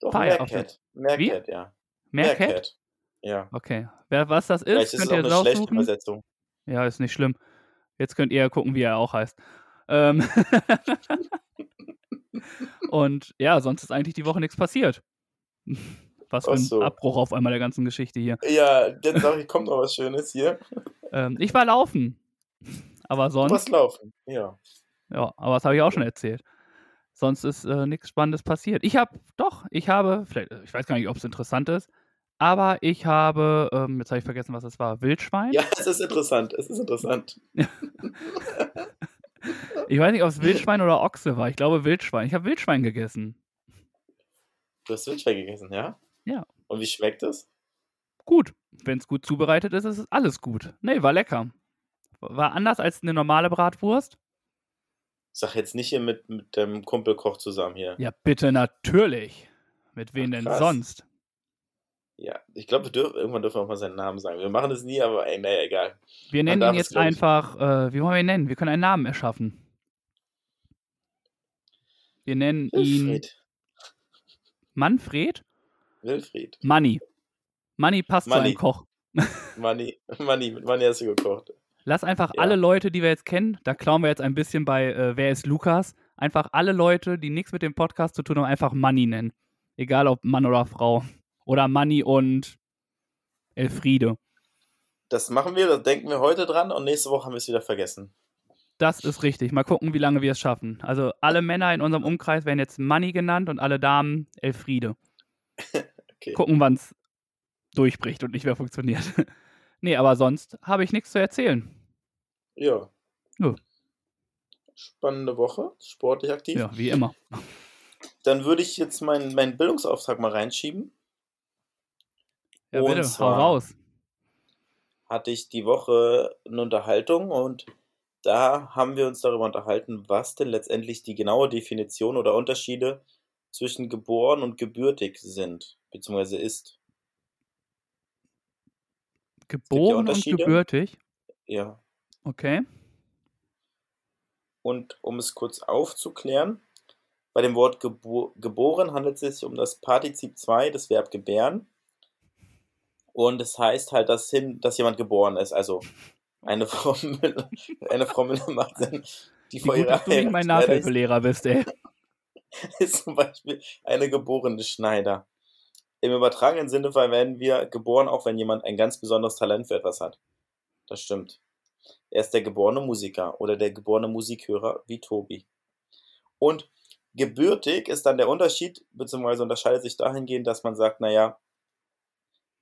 Doch, Meerkat. Meerkat, ja. Meerkat? Ja. Okay. Wer was das Vielleicht ist, ist es könnt auch ihr eine schlechte. Übersetzung. Ja, ist nicht schlimm. Jetzt könnt ihr gucken, wie er auch heißt. Ähm Und ja, sonst ist eigentlich die Woche nichts passiert. Was für ein so. Abbruch auf einmal der ganzen Geschichte hier. Ja, jetzt sag ich, kommt noch was Schönes hier. Ähm, ich war laufen. Aber Du sonst, musst laufen. Ja. ja, aber das habe ich auch schon erzählt. Sonst ist äh, nichts Spannendes passiert. Ich habe, doch, ich habe, vielleicht, ich weiß gar nicht, ob es interessant ist, aber ich habe, ähm, jetzt habe ich vergessen, was es war, Wildschwein? Ja, es ist interessant. Es ist interessant. Ich weiß nicht, ob es Wildschwein oder Ochse war. Ich glaube Wildschwein. Ich habe Wildschwein gegessen. Du hast Wildschwein gegessen, ja? Ja. Und wie schmeckt es? Gut. Wenn es gut zubereitet ist, ist es alles gut. Nee, war lecker. War anders als eine normale Bratwurst. Sag jetzt nicht hier mit, mit dem Kumpelkoch zusammen hier. Ja, bitte natürlich. Mit wem Ach, denn sonst? Ja, ich glaube, wir dürfen, irgendwann dürfen wir auch mal seinen Namen sagen. Wir machen es nie, aber ey, naja, egal. Wir nennen ihn jetzt einfach, äh, wie wollen wir ihn nennen? Wir können einen Namen erschaffen. Wir nennen ihn Wilfried. Manfred? Wilfried. Manni. Manni passt zu Manni. einem Koch. Money, Money, mit Money hast du gekocht. Lass einfach Ja. alle Leute, die wir jetzt kennen, da klauen wir jetzt ein bisschen bei äh, Wer ist Lukas, einfach alle Leute, die nichts mit dem Podcast zu tun haben, einfach Manni nennen. Egal ob Mann oder Frau. Oder Manni und Elfriede. Das machen wir, das denken wir heute dran und nächste Woche haben wir es wieder vergessen. Das ist richtig. Mal gucken, wie lange wir es schaffen. Also alle Männer in unserem Umkreis werden jetzt Manni genannt und alle Damen Elfriede. Okay. Gucken, wann es durchbricht und nicht mehr funktioniert. nee, aber sonst habe ich nichts zu erzählen. Ja. Ja. Spannende Woche, sportlich aktiv. Ja, wie immer. Dann würde ich jetzt meinen, meinen Bildungsauftrag mal reinschieben. Ja, Und bitte, hau zwar- raus. Hatte ich die Woche eine Unterhaltung und da haben wir uns darüber unterhalten, was denn letztendlich die genaue Definition oder Unterschiede zwischen geboren und gebürtig sind, beziehungsweise ist. Geboren und Unterschiede. gebürtig. Ja. Okay. Und um es kurz aufzuklären, bei dem Wort gebo geboren handelt es sich um das Partizip 2, das Verb gebären. Und es heißt halt, dass, hin, dass jemand geboren ist. Also eine Frau, Müller- eine Frau Müller macht Sinn, die Wie vor gut, ihrer dass du nicht mein Nachhilfelehrer bist, ey. ist zum Beispiel eine geborene Schneider. Im übertragenen Sinne verwenden wir geboren auch, wenn jemand ein ganz besonderes Talent für etwas hat. Das stimmt. Er ist der geborene Musiker oder der geborene Musikhörer wie Tobi. Und gebürtig ist dann der Unterschied, beziehungsweise unterscheidet sich dahingehend, dass man sagt, naja,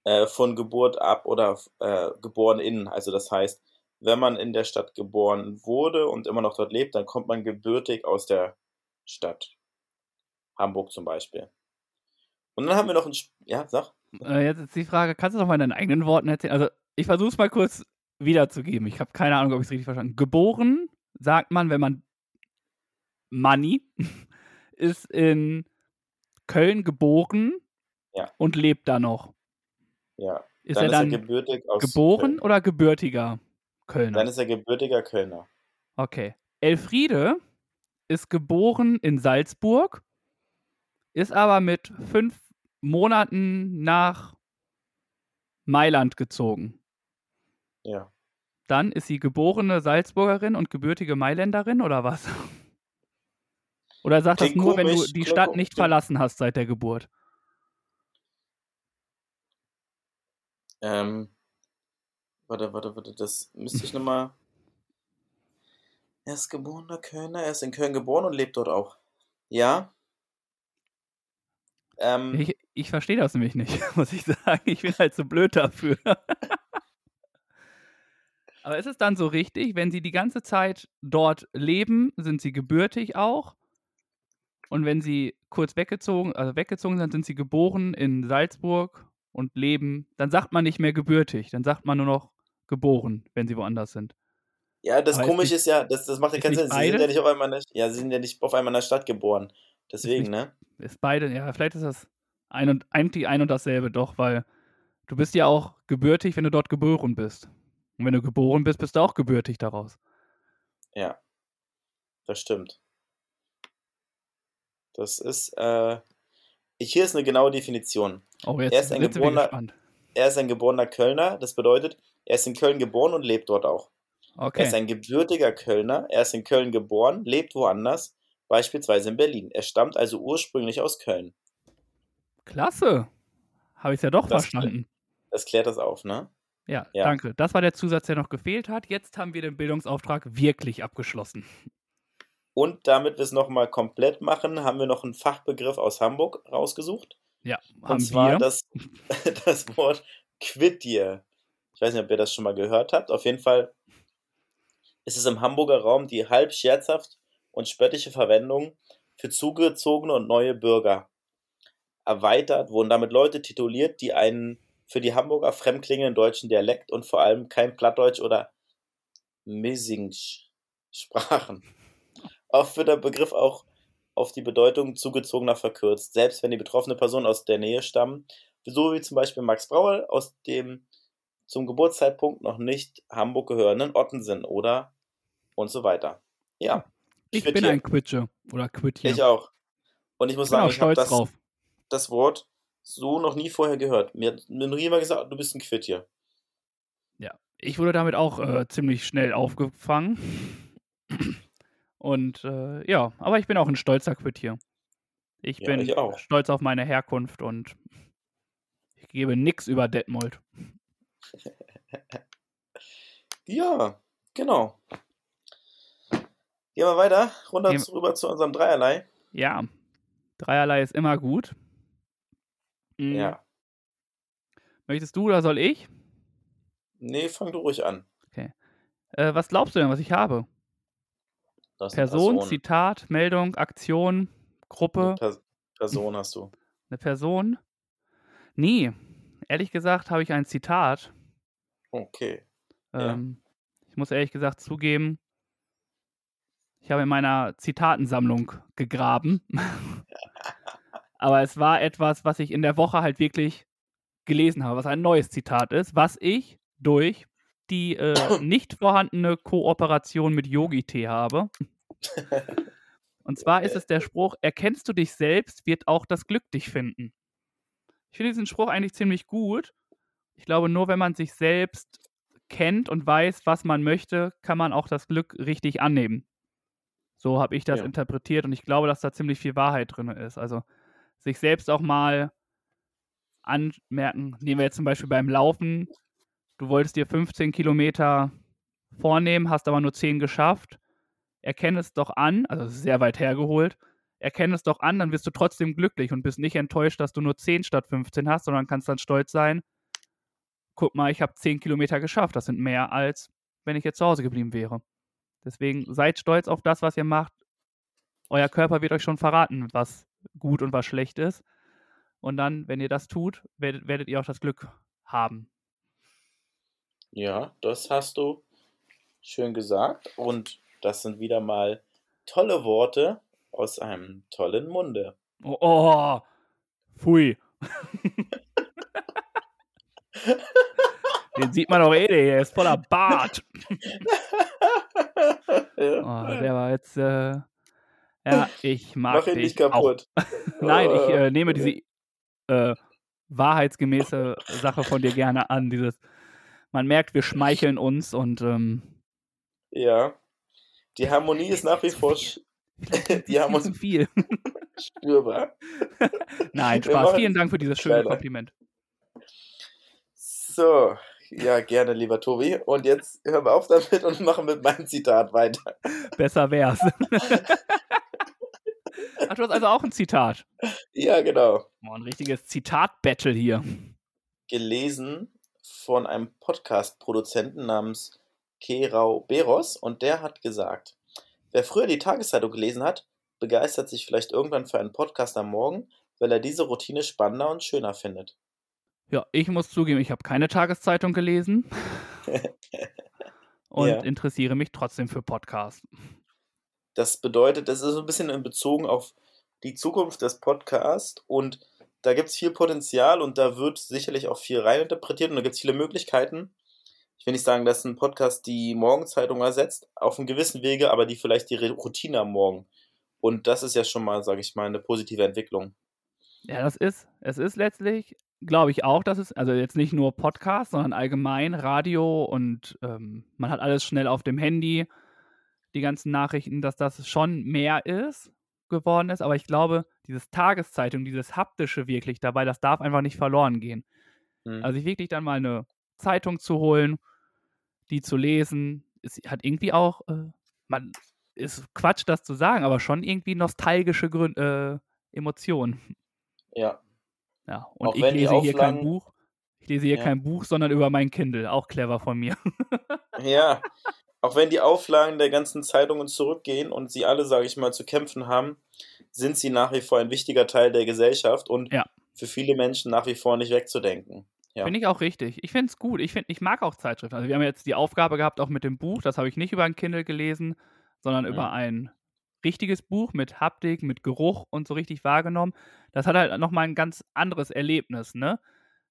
äh, von Geburt ab oder äh, geboren in. Also das heißt, wenn man in der Stadt geboren wurde und immer noch dort lebt, dann kommt man gebürtig aus der Stadt. Hamburg zum Beispiel. Und dann haben wir noch ein, Sp ja, sag. Äh, jetzt ist die Frage, kannst du noch mal in deinen eigenen Worten erzählen? Also, ich versuche es mal kurz wiederzugeben. Ich habe keine Ahnung, ob ich es richtig verstanden habe. Geboren sagt man, wenn man Manni ist in Köln geboren Ja. und lebt da noch. Ja. Ist dann er dann ist er geboren Köln. oder gebürtiger Kölner? Dann ist er gebürtiger Kölner. Okay. Elfriede ist geboren in Salzburg, ist aber mit fünf Monaten nach Mailand gezogen. Ja. Dann ist sie geborene Salzburgerin und gebürtige Mailänderin oder was? Oder sagt das nur, wenn du komisch, die Stadt nicht verlassen hast seit der Geburt? Ähm, warte, warte, warte, das müsste ich nochmal. Er ist geborener Kölner, er ist in Köln geboren und lebt dort auch. Ja. Ähm, Ich, ich verstehe das nämlich nicht, muss ich sagen. Ich bin halt so blöd dafür. Aber ist es dann so richtig, wenn sie die ganze Zeit dort leben, sind sie gebürtig auch? Und wenn sie kurz weggezogen, also weggezogen sind, sind sie geboren in Salzburg und leben, dann sagt man nicht mehr gebürtig, dann sagt man nur noch geboren, wenn sie woanders sind. ja, das ist Komische nicht- ist ja, das, das macht ja ist keinen nicht Sinn. Sie sind ja nicht auf einmal in der, ja, sie sind ja nicht auf einmal in der Stadt geboren. Deswegen, ne? Ist beide, ja, vielleicht ist das ein und, eigentlich ein und dasselbe doch, weil du bist ja auch gebürtig, wenn du dort geboren bist. Und wenn du geboren bist, bist du auch gebürtig daraus. Ja. Das stimmt. Das ist, äh, hier ist eine genaue Definition. Oh, Er jetzt ist ein geborener-. Er ist ein geborener Kölner, das bedeutet, er ist in Köln geboren und lebt dort auch. Er ist Okay. ein gebürtiger Kölner, er ist in Köln geboren, lebt woanders, beispielsweise in Berlin. Er stammt also ursprünglich aus Köln. Klasse. Habe ich es ja doch Das- verstanden. Das klärt das auf, ne? Ja, ja. danke. Das war der Zusatz, der noch gefehlt hat. Jetzt haben wir den Bildungsauftrag wirklich abgeschlossen. Und damit wir es nochmal komplett machen, haben wir noch einen Fachbegriff aus Hamburg rausgesucht. Ja, Und haben zwar wir. das, das Wort Quiddir. Ich weiß nicht, ob ihr das schon mal gehört habt. Auf jeden Fall ist es im Hamburger Raum die halb scherzhaft und spöttische Verwendung für zugezogene und neue Bürger. Erweitert wurden damit Leute tituliert, die einen für die Hamburger fremdklingenden deutschen Dialekt und vor allem kein Plattdeutsch oder Missingsch sprachen. Oft wird der Begriff auch auf die Bedeutung zugezogener verkürzt. Selbst wenn die betroffene Person aus der Nähe stammen, so wie zum Beispiel Max Brauer aus dem zum Geburtszeitpunkt noch nicht Hamburg gehörenden Ottensen oder und so weiter. Ja. Ich bin ein Quitsche oder Quittje. Ich auch. Und ich muss Ich sagen, ich habe das, drauf. das Wort so noch nie vorher gehört. Mir hat mir noch jemand gesagt, du bist ein Quittje. Ich wurde damit auch äh, ziemlich schnell aufgefangen. Und äh, ja, aber ich bin auch ein stolzer Quittier. Ich Ja, bin ich auch. stolz auf meine Herkunft und ich gebe nix über Detmold. Ja, genau. Gehen wir weiter, runter Gehen- rüber zu unserem Dreierlei. Ja, dreierlei ist immer gut. Mm, Ja. Möchtest du oder soll ich? Nee, fang du ruhig an. Äh, was glaubst du denn, was ich habe? Eine Person, Zitat, Meldung, Aktion, Gruppe, Pers Person hast du. eine Person? Nee, ehrlich gesagt habe ich ein Zitat. Okay. Ja. Ähm, ich muss ehrlich gesagt zugeben, ich habe in meiner Zitatensammlung gegraben. Aber es war etwas, was ich in der Woche halt wirklich gelesen habe, was ein neues Zitat ist, was ich durch die äh, nicht vorhandene Kooperation mit Yogi Tee habe. Und zwar ist es der Spruch, erkennst du dich selbst, wird auch das Glück dich finden. Ich finde diesen Spruch eigentlich ziemlich gut. Ich glaube, nur wenn man sich selbst kennt und weiß, was man möchte, kann man auch das Glück richtig annehmen. So habe ich das Ja. interpretiert und ich glaube, dass da ziemlich viel Wahrheit drin ist. Also sich selbst auch mal anmerken, nehmen wir jetzt zum Beispiel beim Laufen, du wolltest dir 15 Kilometer vornehmen, hast aber nur 10 geschafft. Erkenne es doch an, also sehr weit hergeholt, erkenne es doch an, dann wirst du trotzdem glücklich und bist nicht enttäuscht, dass du nur 10 statt 15 hast, sondern kannst dann stolz sein, guck mal, ich habe 10 Kilometer geschafft, das sind mehr als wenn ich jetzt zu Hause geblieben wäre. Deswegen seid stolz auf das, was ihr macht. Euer Körper wird euch schon verraten, was gut und was schlecht ist. Und dann, wenn ihr das tut, werdet, werdet ihr auch das Glück haben. Ja, das hast du schön gesagt. Und das sind wieder mal tolle Worte aus einem tollen Munde. Oh, oh pfui. Den sieht man doch eh, der ist voller Bart. Oh, der war jetzt, äh, ja, ich mag Mach ihn dich nicht kaputt. Auch. Nein, ich äh, nehme diese äh, wahrheitsgemäße Sache von dir gerne an. Dieses, man merkt, wir schmeicheln uns und ähm, Ja. Die Harmonie ist nach wie vor Die ist haben zu uns- viel. spürbar. Nein, Spaß. Vielen Dank für dieses schöne Leider. Kompliment. So, ja, gerne, lieber Tobi. Und jetzt hören wir auf damit und machen mit meinem Zitat weiter. Besser wär's. Ach, du hast also auch ein Zitat. Ja, genau. Oh, ein richtiges Zitat-Battle hier. Gelesen von einem Podcast-Produzenten namens Kerau Beros und der hat gesagt, wer früher die Tageszeitung gelesen hat, begeistert sich vielleicht irgendwann für einen Podcast am Morgen, weil er diese Routine spannender und schöner findet. Ja, ich muss zugeben, ich habe keine Tageszeitung gelesen und Ja. interessiere mich trotzdem für Podcasts. Das bedeutet, das ist so ein bisschen in Bezug auf die Zukunft des Podcasts und da gibt es viel Potenzial und da wird sicherlich auch viel reininterpretiert und da gibt es viele Möglichkeiten. Ich will nicht sagen, dass ein Podcast die Morgenzeitung ersetzt, auf einem gewissen Wege, aber die vielleicht die Routine am Morgen. Und das ist ja schon mal, sage ich mal, eine positive Entwicklung. Ja, das ist, es ist letztlich, glaube ich auch, dass es, also jetzt nicht nur Podcast, sondern allgemein Radio und ähm, man hat alles schnell auf dem Handy, die ganzen Nachrichten, dass das schon mehr ist, geworden ist. Aber ich glaube, dieses Tageszeitung, dieses haptische wirklich dabei, das darf einfach nicht verloren gehen. Hm. Also sich wirklich dann mal eine Zeitung zu holen, die zu lesen, ist, hat irgendwie auch, äh, man ist Quatsch, das zu sagen, aber schon irgendwie nostalgische Grün äh, Emotionen. ja, Ja, und Auch ich lese hier kein Buch. Ich lese hier Ja. kein Buch, sondern über mein Kindle. Auch clever von mir. ja. Auch wenn die Auflagen der ganzen Zeitungen zurückgehen und sie alle, sage ich mal, zu kämpfen haben, sind sie nach wie vor ein wichtiger Teil der Gesellschaft und Ja. für viele Menschen nach wie vor nicht wegzudenken. Ja. Finde ich auch richtig. Ich finde es gut. Ich, find, ich mag auch Zeitschriften. Also wir haben jetzt die Aufgabe gehabt, auch mit dem Buch. Das habe ich nicht über ein Kindle gelesen, sondern Mhm. über ein richtiges Buch mit Haptik, mit Geruch und so richtig wahrgenommen. Das hat halt nochmal ein ganz anderes Erlebnis, ne?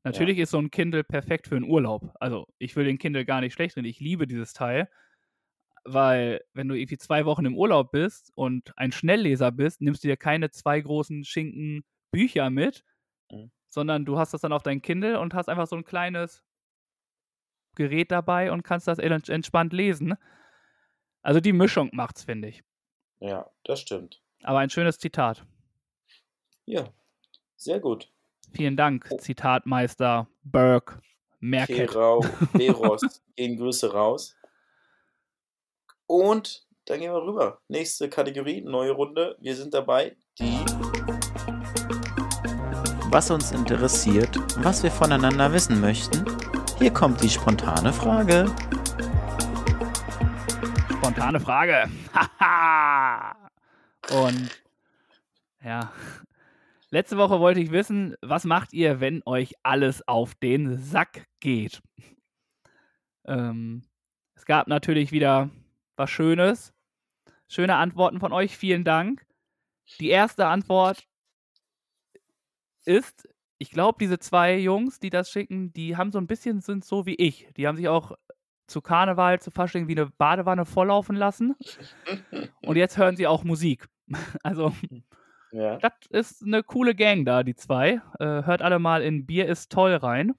Natürlich ist so ein Kindle perfekt für einen Urlaub. Also, ich will den Kindle gar nicht schlecht reden. Ich liebe dieses Teil, weil wenn du irgendwie zwei Wochen im Urlaub bist und ein Schnellleser bist, nimmst du dir keine zwei großen Schinken Bücher mit, Mhm. sondern du hast das dann auf dein Kindle und hast einfach so ein kleines Gerät dabei und kannst das en- entspannt lesen. Also die Mischung macht's, finde ich. Ja, das stimmt. Aber ein schönes Zitat. Ja, sehr gut. Vielen Dank, Oh. Zitatmeister Burke Merket. Kerau, Beros gehen Grüße raus. Und dann gehen wir rüber. Nächste Kategorie, neue Runde. Wir sind dabei. Die. was uns interessiert, was wir voneinander wissen möchten. Hier kommt die spontane Frage. Spontane Frage. Haha. Und ja, letzte Woche wollte ich wissen, was macht ihr, wenn euch alles auf den Sack geht? Ähm, es gab natürlich wieder was Schönes. Schöne Antworten von euch. Vielen Dank. Die erste Antwort ist, ich glaube, diese zwei Jungs, die das schicken, die haben so ein bisschen sind so wie ich. Die haben sich auch zu Karneval, zu Fasching wie eine Badewanne volllaufen lassen. Und jetzt hören sie auch Musik. Also, Ja. das ist eine coole Gang da, die zwei. Äh, hört alle mal in Bier ist toll rein.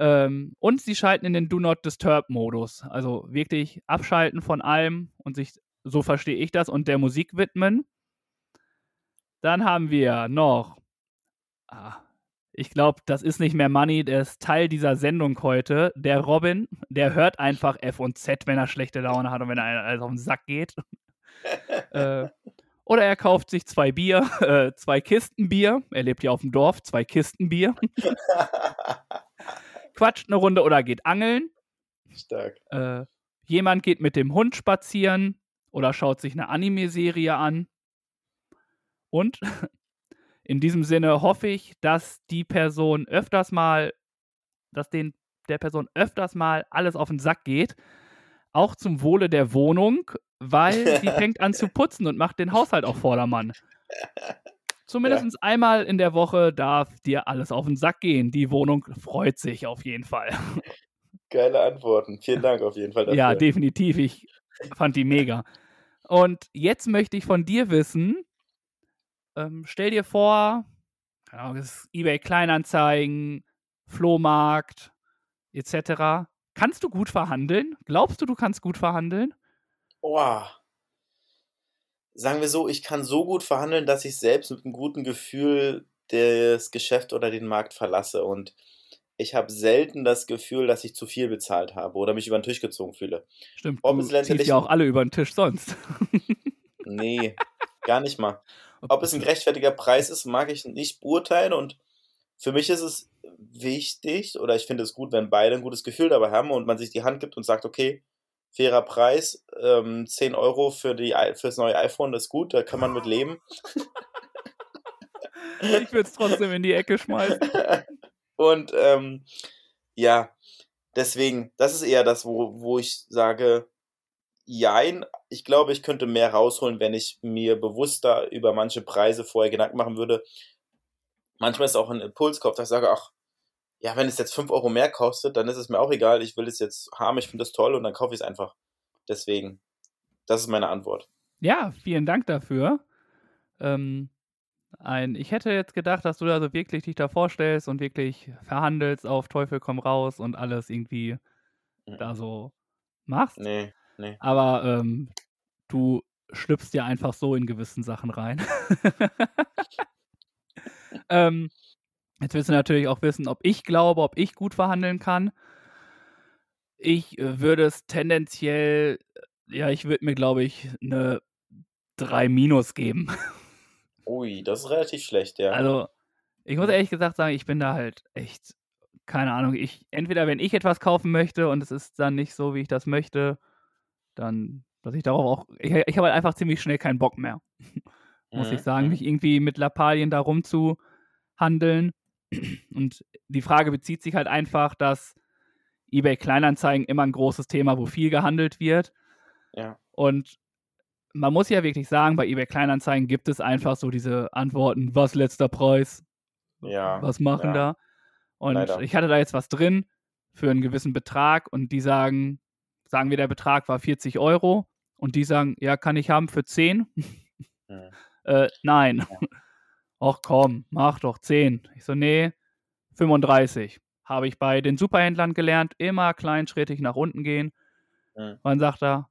Ähm, und sie schalten in den Do Not Disturb-Modus. Also wirklich abschalten von allem und sich, so verstehe ich das, und der Musik widmen. Dann haben wir noch, ah, ich glaube, das ist nicht mehr Money, der ist Teil dieser Sendung heute. Der Robin, der hört einfach F und Z, wenn er schlechte Laune hat und wenn er alles auf den Sack geht. äh, oder er kauft sich zwei Bier, äh, zwei Kisten Bier. Er lebt ja auf dem Dorf, zwei Kisten Bier. Quatscht eine Runde oder geht angeln. Stark. Äh, jemand geht mit dem Hund spazieren oder schaut sich eine Anime-Serie an. Und in diesem Sinne hoffe ich, dass die Person öfters mal, dass den, der Person öfters mal alles auf den Sack geht. Auch zum Wohle der Wohnung, weil sie fängt an zu putzen und macht den Haushalt auf Vordermann. Zumindest einmal in der Woche darf dir alles auf den Sack gehen. Die Wohnung freut sich auf jeden Fall. Geile Antworten. Vielen Dank auf jeden Fall dafür. Ja, definitiv. Ich fand die mega. Und jetzt möchte ich von dir wissen, ähm, stell dir vor, Ahnung, das eBay Kleinanzeigen, Flohmarkt, etc. Kannst du gut verhandeln? Glaubst du, du kannst gut verhandeln? Oh. Sagen wir so, ich kann so gut verhandeln, dass ich selbst mit einem guten Gefühl das Geschäft oder den Markt verlasse. Und ich habe selten das Gefühl, dass ich zu viel bezahlt habe oder mich über den Tisch gezogen fühle. Stimmt, Ob du es ziehst letztendlich ja auch alle über den Tisch sonst. Nee, gar nicht mal. Ob es ein gerechtfertiger Preis ist, mag ich nicht beurteilen. Und für mich ist es wichtig oder ich finde es gut, wenn beide ein gutes Gefühl dabei haben und man sich die Hand gibt und sagt, okay, fairer Preis, ähm, 10 Euro für, die, für das neue iPhone, das ist gut, da kann man mit leben. Ich würde es trotzdem in die Ecke schmeißen. und ähm, ja, deswegen, das ist eher das, wo, wo ich sage, jein, ich glaube, ich könnte mehr rausholen, wenn ich mir bewusster über manche Preise vorher Gedanken machen würde. Manchmal ist auch ein Impulskauf, dass ich sage, ach, ja, wenn es jetzt 5 Euro mehr kostet, dann ist es mir auch egal, ich will es jetzt haben, ich finde das toll und dann kaufe ich es einfach. Deswegen, das ist meine Antwort. Ja, vielen Dank dafür. Ähm, ein, ich hätte jetzt gedacht, dass du da so wirklich dich da vorstellst und wirklich verhandelst auf Teufel komm raus und alles irgendwie Mhm. da so machst. Nee, nee. Aber ähm, du schlüpfst ja einfach so in gewissen Sachen rein. ähm, jetzt willst du natürlich auch wissen, ob ich glaube, ob ich gut verhandeln kann. Ich äh, würde es tendenziell, äh, ja, ich würde mir, glaube ich, eine 3 minus geben. Ui, das ist relativ schlecht, ja. Also, ich muss ehrlich gesagt sagen, ich bin da halt echt, keine Ahnung, ich, entweder wenn ich etwas kaufen möchte und es ist dann nicht so, wie ich das möchte, dann, dass ich darauf auch, ich, ich habe halt einfach ziemlich schnell keinen Bock mehr, muss Mhm, ich sagen, mhm. mich irgendwie mit Lappalien da rumzuhandeln. Und die Frage bezieht sich halt einfach, dass eBay Kleinanzeigen immer ein großes Thema, wo viel gehandelt wird. Ja. Und man muss ja wirklich sagen, bei eBay Kleinanzeigen gibt es einfach so diese Antworten, was letzter Preis, Ja, was machen ja. da. Und Leider. ich hatte da jetzt was drin für einen gewissen Betrag und die sagen, sagen wir, der Betrag war 40 Euro und die sagen, ja, kann ich haben für 10? Hm. äh, nein. Ach komm, mach doch 10. Ich so, nee, 35. Habe ich bei den Superhändlern gelernt, immer kleinschrittig nach unten gehen. Hm. Dann sagt er,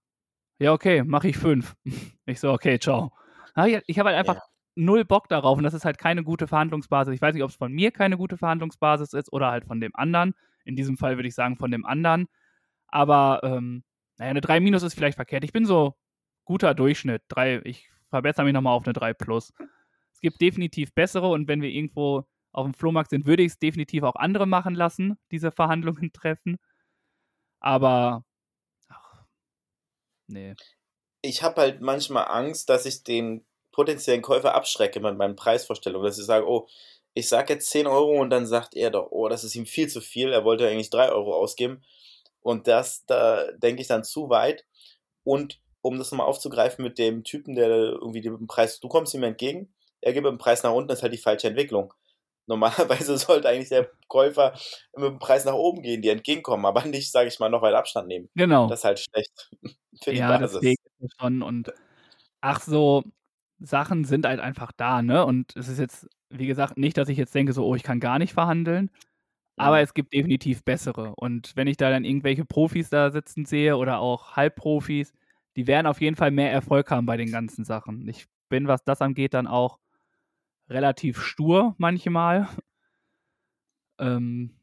ja, okay, mache ich 5. Ich so, okay, ciao. Ah, ja, Ich habe halt einfach Ja. null Bock darauf und das ist halt keine gute Verhandlungsbasis. Ich weiß nicht, ob es von mir keine gute Verhandlungsbasis ist oder halt von dem anderen. In diesem Fall würde ich sagen von dem anderen. Aber ähm, naja, eine 3 minus ist vielleicht verkehrt. Ich bin so guter Durchschnitt. 3, ich verbessere mich nochmal auf eine 3 plus. Es gibt definitiv bessere und wenn wir irgendwo auf dem Flohmarkt sind, würde ich es definitiv auch andere machen lassen, diese Verhandlungen treffen. Aber ach, nee. Ich habe halt manchmal Angst, dass ich den potenziellen Käufer abschrecke mit meinen Preisvorstellungen. Dass ich sage, oh, ich sage jetzt 10 Euro und dann sagt er doch, oh, das ist ihm viel zu viel. Er wollte eigentlich 3 Euro ausgeben. Und das, da denke ich dann zu weit. Und um das nochmal aufzugreifen mit dem Typen, der irgendwie dem Preis, du kommst ihm entgegen, er gibt den Preis nach unten, das ist halt die falsche Entwicklung. Normalerweise sollte eigentlich der Käufer mit dem Preis nach oben gehen, die entgegenkommen, aber nicht, sage ich mal, noch weit Abstand nehmen. Genau. Das ist halt schlecht für die ja, Basis. deswegen schon. Und ach, so Sachen sind halt einfach da, ne? Und es ist jetzt, wie gesagt, nicht, dass ich jetzt denke, so, oh, ich kann gar nicht verhandeln. Aber Mhm. es gibt definitiv bessere. Und wenn ich da dann irgendwelche Profis da sitzen sehe oder auch Halbprofis, die werden auf jeden Fall mehr Erfolg haben bei den ganzen Sachen. Ich bin, was das angeht, dann auch relativ stur manchmal. Ähm,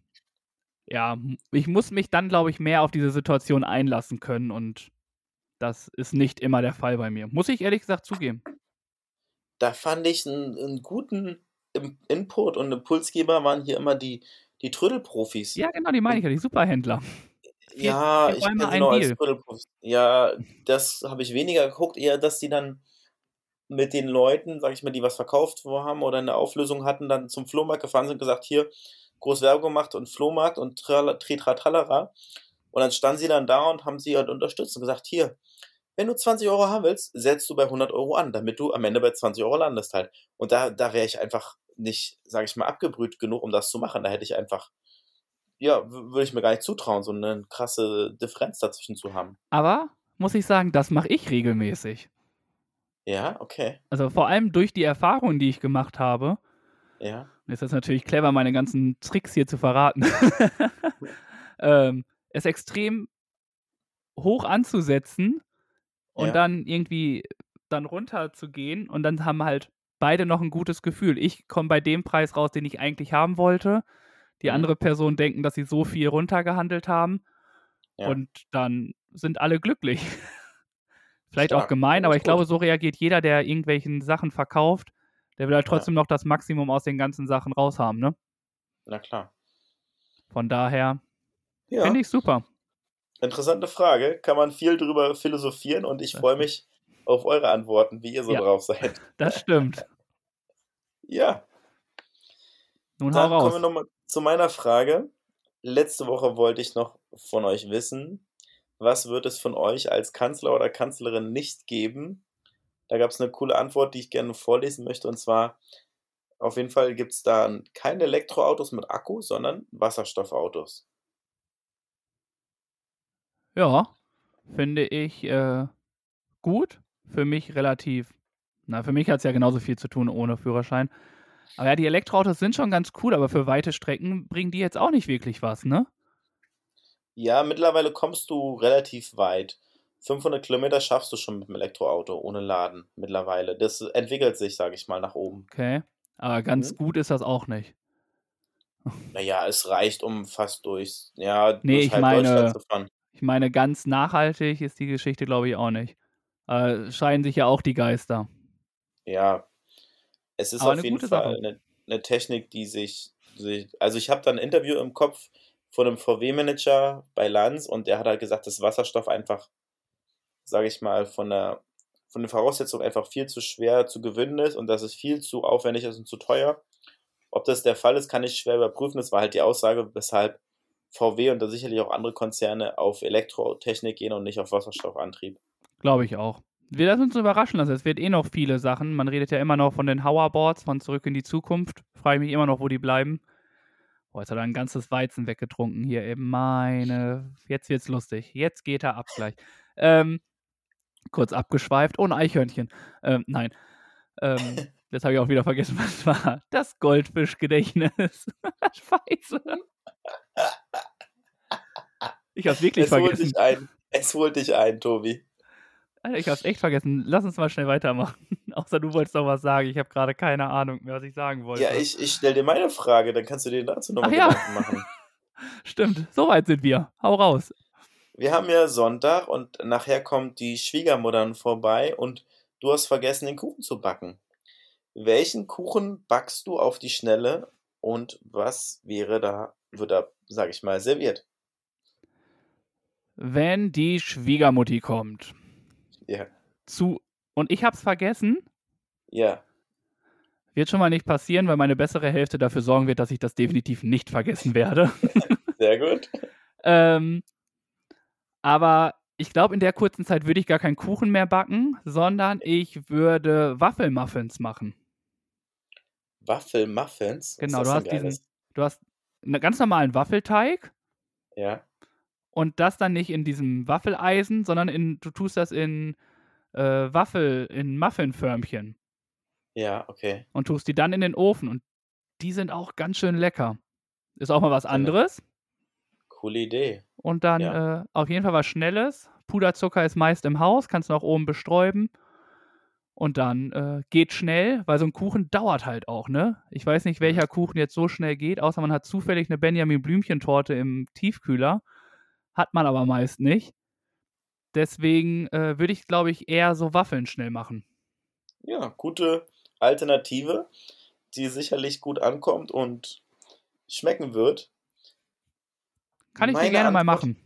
ja, ich muss mich dann, glaube ich, mehr auf diese Situation einlassen können und das ist nicht immer der Fall bei mir. Muss ich ehrlich gesagt zugeben. da fand ich einen, einen guten Input und Impulsgeber waren hier immer die, die Trödelprofis. Ja, genau, die meine ich ja, die Superhändler. Ja, ich ein noch als. Trödelprofis. Ja, das habe ich weniger geguckt, eher, dass die dann mit den Leuten, sag ich mal, die was verkauft haben oder eine Auflösung hatten, dann zum Flohmarkt gefahren sind und gesagt, hier, groß Werbung gemacht und Flohmarkt und Trala- Tritratralala. Und dann standen sie dann da und haben sie halt unterstützt und gesagt, hier, wenn du 20 Euro haben willst, setzt du bei 100 Euro an, damit du am Ende bei 20 Euro landest halt. Und da, da wäre ich einfach nicht, sag ich mal, abgebrüht genug, um das zu machen. Da hätte ich einfach, ja, würde ich mir gar nicht zutrauen, so eine krasse Differenz dazwischen zu haben. Aber muss ich sagen, das mache ich regelmäßig. Ja, okay. Also vor allem durch die Erfahrungen, die ich gemacht habe. Ja. Ist das natürlich clever, meine ganzen Tricks hier zu verraten. ähm, es extrem hoch anzusetzen und Ja. dann irgendwie dann runter zu gehen und dann haben halt beide noch ein gutes Gefühl. Ich komme bei dem Preis raus, den ich eigentlich haben wollte. Die Mhm. andere Person denken, dass sie so viel runtergehandelt haben Ja. und dann sind alle glücklich. Vielleicht auch Stark. gemein, Finde aber ich glaube, so reagiert jeder, der irgendwelchen Sachen verkauft. Der will halt Ja. trotzdem noch das Maximum aus den ganzen Sachen raushaben, ne? Na klar. Von daher Ja, finde ich super. interessante Frage. Kann man viel drüber philosophieren und ich freue mich auf eure Antworten, wie ihr so Ja. drauf seid. Das stimmt. Ja, Nun hau dann kommen wir raus. nochmal zu meiner Frage. Letzte Woche wollte ich noch von euch wissen, was wird es von euch als Kanzler oder Kanzlerin nicht geben? Da gab es eine coole Antwort, die ich gerne vorlesen möchte. Und zwar, auf jeden Fall gibt es da keine Elektroautos mit Akku, sondern Wasserstoffautos. Ja, finde ich äh, gut. Für mich relativ. Na, für mich hat es ja genauso viel zu tun ohne Führerschein. Aber ja, die Elektroautos sind schon ganz cool, aber für weite Strecken bringen die jetzt auch nicht wirklich was, ne? Ja, mittlerweile kommst du relativ weit. 500 Kilometer schaffst du schon mit dem Elektroauto ohne Laden mittlerweile. Das entwickelt sich, sage ich mal, nach oben. Okay. Aber ganz Mhm. gut ist das auch nicht. Naja, es reicht, um fast durchs, ja, Nee, durch ich halb meine- Deutschland zu fahren. Ich meine, ganz nachhaltig ist die Geschichte, glaube ich, auch nicht. Äh, scheiden sich ja auch die Geister. Ja, es ist Aber auf eine jeden Fall eine, eine Technik, die sich, sich also ich habe da ein Interview im Kopf von einem VW-Manager bei Lanz und der hat halt gesagt, dass Wasserstoff einfach, sage ich mal, von der von den Voraussetzungen einfach viel zu schwer zu gewinnen ist und dass es viel zu aufwendig ist und zu teuer. Ob das der Fall ist, kann ich schwer überprüfen. Das war halt die Aussage, weshalb VW und da sicherlich auch andere Konzerne auf Elektrotechnik gehen und nicht auf Wasserstoffantrieb. Glaube ich auch. Wir lassen uns überraschen lassen. Es wird eh noch viele Sachen. Man redet ja immer noch von den Hoverboards von Zurück in die Zukunft. Frage ich mich immer noch, wo die bleiben. Oh, jetzt hat er ein ganzes Weizen weggetrunken hier eben. Meine, jetzt wird's lustig. Jetzt geht er ab gleich. Ähm, kurz abgeschweift. Oh, ein Eichhörnchen. Ähm, nein. Ähm, jetzt habe ich auch wieder vergessen, was es war. Das Goldfischgedächtnis. Scheiße. Ich hab's wirklich Es holt vergessen. dich ein. Es holt dich ein, Tobi. Alter, ich hab's echt vergessen. Lass uns mal schnell weitermachen. Außer du wolltest noch was sagen. Ich habe gerade keine Ahnung mehr, was ich sagen wollte. Ja, ich, ich stelle dir meine Frage, dann kannst du dir dazu nochmal ja. Gedanken machen. Stimmt, soweit sind wir. Hau raus. Wir haben ja Sonntag und nachher kommt die Schwiegermuttern vorbei und du hast vergessen, den Kuchen zu backen. Welchen Kuchen backst du auf die Schnelle und was wäre da, wird da, sag ich mal, serviert? Wenn die Schwiegermutti kommt. Ja. Zu. Und ich hab's vergessen. Ja. Wird schon mal nicht passieren, weil meine bessere Hälfte dafür sorgen wird, dass ich das definitiv nicht vergessen werde. Sehr gut. ähm, aber ich glaube, in der kurzen Zeit würde ich gar keinen Kuchen mehr backen, sondern ich würde Waffelmuffins machen. Waffelmuffins? Genau, du hast diesen, du hast einen ganz normalen Waffelteig Ja. Und das dann nicht in diesem Waffeleisen, sondern in, du tust das in äh, Waffel, in Muffinförmchen Ja, okay. und tust die dann in den Ofen und die sind auch ganz schön lecker. Ist auch mal was anderes Coole Idee. und dann Ja. äh, auf jeden Fall was Schnelles. Puderzucker ist meist im Haus, kannst du auch oben bestäuben. Und dann äh, geht schnell, weil so ein Kuchen dauert halt auch, ne? Ich weiß nicht, welcher Kuchen jetzt so schnell geht, außer man hat zufällig eine Benjamin Blümchentorte im Tiefkühler. Hat man aber meist nicht. Deswegen äh, würde ich, glaube ich, eher so Waffeln schnell machen. Ja, gute Alternative, die sicherlich gut ankommt und schmecken wird. Kann ich dir Meine gerne mal Antwort- machen.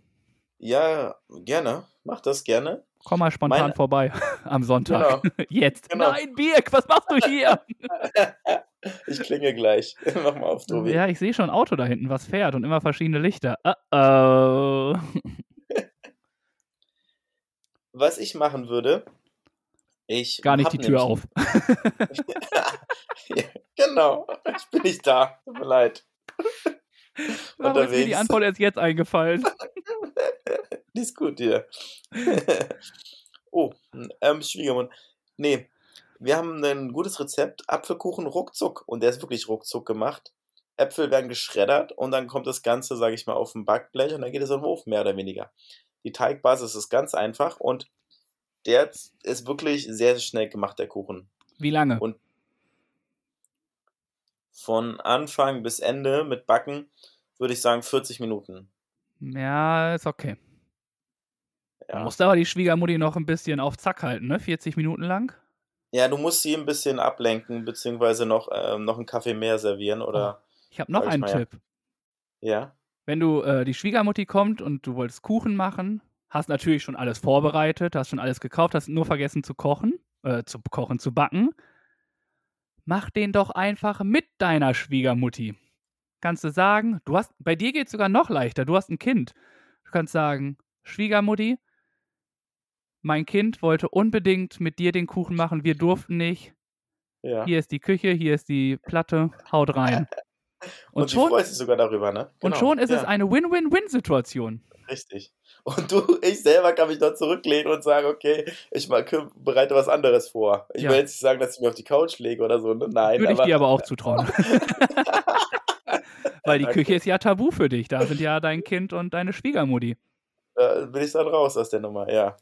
Ja, gerne. Mach das gerne. Komm mal spontan Meine- vorbei am Sonntag. Genau. Jetzt. Genau. Nein, Birk, was machst du hier? Ich klinge gleich. Mach mal auf, Tobi. Ja, ich sehe schon ein Auto da hinten, was fährt und immer verschiedene Lichter. Uh oh. Was ich machen würde, ich. Gar nicht die Tür auf. ja, genau. Ich bin nicht da. Tut mir leid. Warum ist mir die unterwegs. Antwort erst jetzt eingefallen? Die ist gut hier. oh, ähm, Schwiegermund. Nee, wir haben ein gutes Rezept. Apfelkuchen ruckzuck. Und der ist wirklich ruckzuck gemacht. Äpfel werden geschreddert und dann kommt das Ganze, sage ich mal, auf ein Backblech und dann geht es in den Ofen, mehr oder weniger. Die Teigbasis ist ganz einfach und der ist wirklich sehr, sehr schnell gemacht, der Kuchen. Wie lange? Und von Anfang bis Ende mit Backen würde ich sagen 40 Minuten. Ja, ist okay. Ja. Du musst aber die Schwiegermutti noch ein bisschen auf Zack halten, ne? 40 Minuten lang. Ja, du musst sie ein bisschen ablenken, beziehungsweise noch, ähm, noch einen Kaffee mehr servieren oder. Ich habe noch einen mal, ja. Tipp. Ja. Wenn du äh, die Schwiegermutti kommt und du wolltest Kuchen machen, hast natürlich schon alles vorbereitet, hast schon alles gekauft, hast nur vergessen zu kochen, äh, zu kochen, zu backen. Mach den doch einfach mit deiner Schwiegermutti. Kannst du sagen, du hast, bei dir geht es sogar noch leichter, du hast ein Kind. Du kannst sagen, Schwiegermutti, mein Kind wollte unbedingt mit dir den Kuchen machen, wir durften nicht. ja. Hier ist die Küche, hier ist die Platte, haut rein. Und, Und, schon, freut sich sogar darüber, ne? und Genau. schon ist es ja, eine Win-Win-Win-Situation. Richtig. Und du, ich selber kann mich dort zurücklehnen und sagen, okay, ich mal, bereite was anderes vor. Ich Ja. will jetzt nicht sagen, dass ich mir auf die Couch lege oder so, ne? Nein, Würde ich dir aber auch zutrauen. Weil die. Küche ist ja tabu für dich. Da sind ja dein Kind und deine Schwiegermutti. da bin ich dann raus aus der Nummer, ja.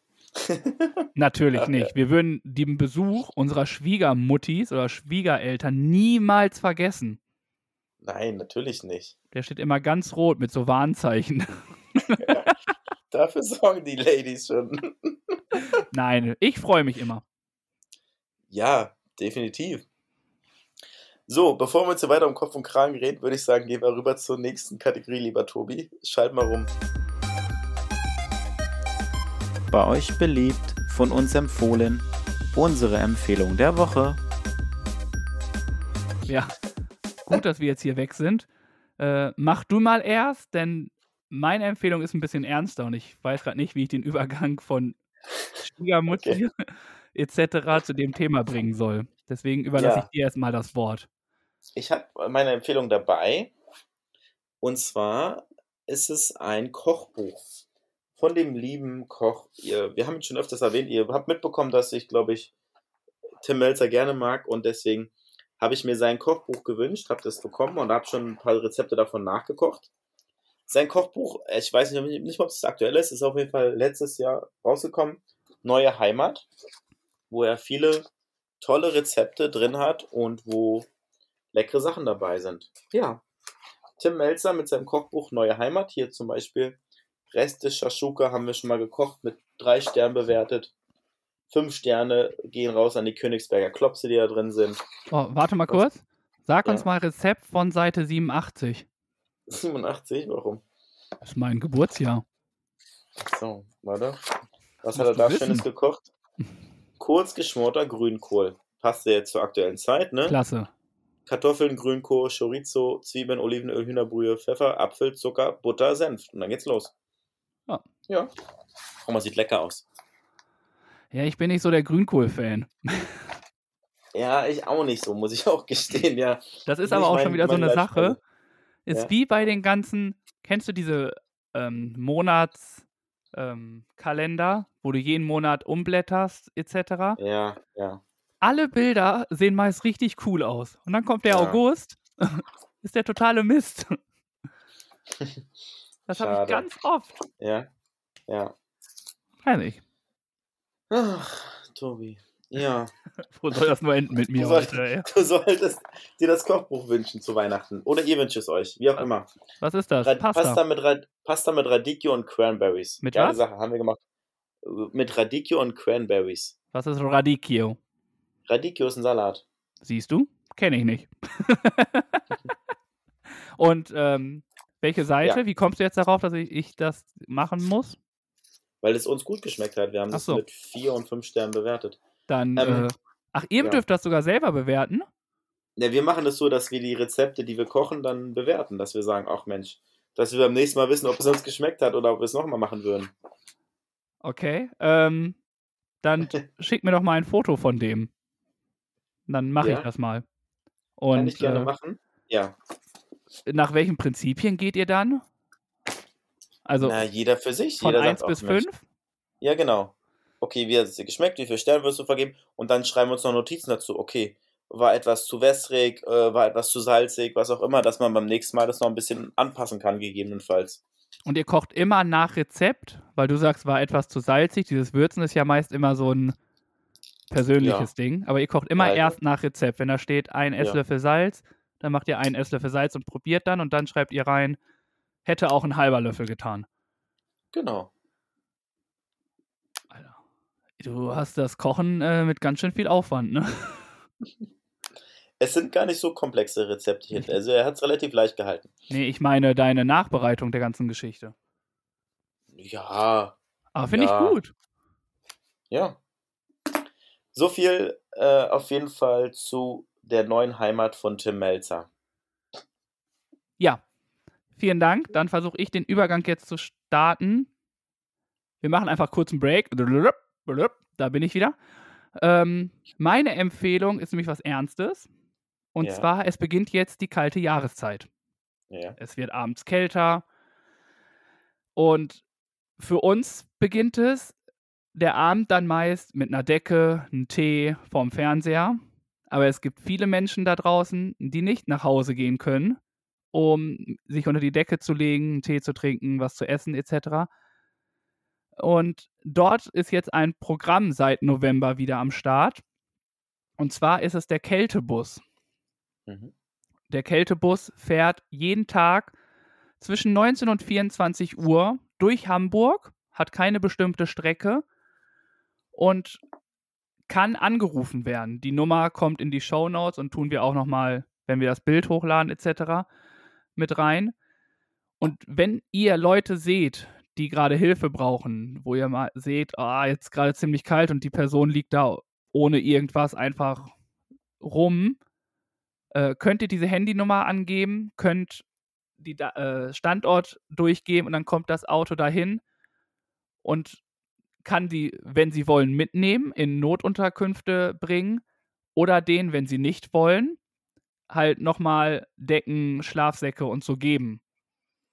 Natürlich Ach, nicht. Wir würden den Besuch unserer Schwiegermuttis oder Schwiegereltern niemals vergessen. Nein, natürlich nicht. Der steht immer ganz rot mit so Warnzeichen. Dafür sorgen die Ladies schon. Nein, ich freue mich immer. Ja, definitiv. So, bevor wir jetzt so weiter um Kopf und Kragen reden, würde ich sagen, gehen wir rüber zur nächsten Kategorie, lieber Tobi. Schalt mal rum. Bei euch beliebt, von uns empfohlen, unsere Empfehlung der Woche. Ja, gut, dass wir jetzt hier weg sind. Äh, mach du mal erst, denn meine Empfehlung ist ein bisschen ernster und ich weiß gerade nicht, wie ich den Übergang von Schwiegermutti etc. zu dem Thema bringen soll. Deswegen überlasse Ja. ich dir erstmal das Wort. Ich habe meine Empfehlung dabei. Und zwar ist es ein Kochbuch von dem lieben Koch. Ihr, wir haben ihn schon öfters erwähnt. Ihr habt mitbekommen, dass ich, glaube ich, Tim Melzer gerne mag und deswegen habe ich mir sein Kochbuch gewünscht, habe das bekommen und habe schon ein paar Rezepte davon nachgekocht. Sein Kochbuch, ich weiß nicht, nicht ob es aktuell ist, ist auf jeden Fall letztes Jahr rausgekommen. Neue Heimat, wo er viele tolle Rezepte drin hat und wo leckere Sachen dabei sind. Ja, Tim Melzer mit seinem Kochbuch Neue Heimat. Hier zum Beispiel Reste Shashuka haben wir schon mal gekocht, mit drei Sternen bewertet. Fünf Sterne gehen raus an die Königsberger Klopse, die da drin sind. Oh, warte mal kurz. Sag Ja. uns mal Rezept von Seite 87. 87, warum? Das ist mein Geburtsjahr. So, warte. Was hat er da wissen. Schönes gekocht? Kurz geschmorter Grünkohl. Passt ja jetzt zur aktuellen Zeit, ne? Klasse. Kartoffeln, Grünkohl, Chorizo, Zwiebeln, Olivenöl, Hühnerbrühe, Pfeffer, Apfel, Zucker, Butter, Senf. Und dann geht's los. Ja. Ja. Oh, man sieht lecker aus. Ja, ich bin nicht so der Grünkohl-Fan. Ja, ich auch nicht so, muss ich auch gestehen, ja. Das ist aber auch mein- schon wieder so eine. Sache. Ist Ja. wie bei den ganzen, kennst du diese ähm, Monatskalender, ähm, wo du jeden Monat umblätterst, etc. Ja, ja. Alle Bilder sehen meist richtig cool aus. Und dann kommt der Ja. August, ist der totale Mist. Das habe ich ganz oft. Ja, ja. Weiß nicht. Ach, Tobi. Ja, Wo soll das nur enden mit mir Du sollst- heute, ey? du solltest dir das Kochbuch wünschen zu Weihnachten. Oder ihr wünscht es euch, wie auch immer. Was ist das? Rad Pasta. Pasta. mit Rad Pasta mit Radicchio und Cranberries. Mit Geile was? Sache, haben wir gemacht. Mit Radicchio und Cranberries. Was ist Radicchio? Radicchio ist ein Salat. Siehst du? Kenne ich nicht. Und ähm, welche Seite? Ja. Wie kommst du jetzt darauf, dass ich, ich das machen muss? Weil es uns gut geschmeckt hat. Wir haben das so. mit vier und fünf Sternen bewertet. Dann. Ähm, äh, ach, ihr ja. dürft das sogar selber bewerten? Ja, wir machen das so, dass wir die Rezepte, die wir kochen, dann bewerten. Dass wir sagen, ach Mensch, dass wir beim nächsten Mal wissen, ob es uns geschmeckt hat oder ob wir es nochmal machen würden. Okay. Ähm, dann schick mir doch mal ein Foto von dem. Dann mache Ja. ich das mal. Kann Und ich gerne äh, machen. Ja. Nach welchen Prinzipien geht ihr dann? Also Na, jeder für sich. von jeder 1 sagt, bis ach, Mensch, 5? Ja, genau. Okay, wie hat es dir geschmeckt? Wie viele Sterne wirst du vergeben? Und dann schreiben wir uns noch Notizen dazu. Okay, war etwas zu wässrig, äh, war etwas zu salzig, was auch immer, dass man beim nächsten Mal das noch ein bisschen anpassen kann, gegebenenfalls. Und ihr kocht immer nach Rezept, weil du sagst, war etwas zu salzig. Dieses Würzen ist ja meist immer so ein persönliches Ding. Aber ihr kocht immer Ja, ja. erst nach Rezept. Wenn da steht ein Ja. Esslöffel Salz, dann macht ihr einen Esslöffel Salz und probiert dann und dann schreibt ihr rein, hätte auch ein halber Löffel getan. Genau. Alter. Du hast das Kochen äh, mit ganz schön viel Aufwand, ne? Es sind gar nicht so komplexe Rezepte hier. Also er hat es relativ leicht gehalten. Nee, ich meine deine Nachbereitung der ganzen Geschichte. Ja, Aber finde Ja. ich gut. ja. So viel äh, auf jeden Fall zu der neuen Heimat von Tim Melzer. Ja, vielen Dank. Dann versuche ich den Übergang jetzt zu starten. Wir machen einfach kurz einen Break. Da bin ich wieder. Ähm, meine Empfehlung ist nämlich was Ernstes. Und Ja. zwar, es beginnt jetzt die kalte Jahreszeit. Ja. Es wird abends kälter. Und für uns beginnt es der Abend dann meist mit einer Decke, einem Tee vorm Fernseher. Aber es gibt viele Menschen da draußen, die nicht nach Hause gehen können, um sich unter die Decke zu legen, einen Tee zu trinken, was zu essen etc. Und dort ist jetzt ein Programm seit November wieder am Start. Und zwar ist es der Kältebus. Mhm. Der Kältebus fährt jeden Tag zwischen 19 und 24 Uhr durch Hamburg, hat keine bestimmte Strecke und kann angerufen werden. Die Nummer kommt in die Show Notes und tun wir auch nochmal, wenn wir das Bild hochladen etc. mit rein. Und wenn ihr Leute seht, die gerade Hilfe brauchen, wo ihr mal seht, ah, jetzt gerade ziemlich kalt und die Person liegt da ohne irgendwas einfach rum, äh, könnt ihr diese Handynummer angeben, könnt die äh, Standort durchgeben und dann kommt das Auto dahin und kann die, wenn sie wollen, mitnehmen, in Notunterkünfte bringen oder den, wenn sie nicht wollen, halt nochmal Decken, Schlafsäcke und so geben.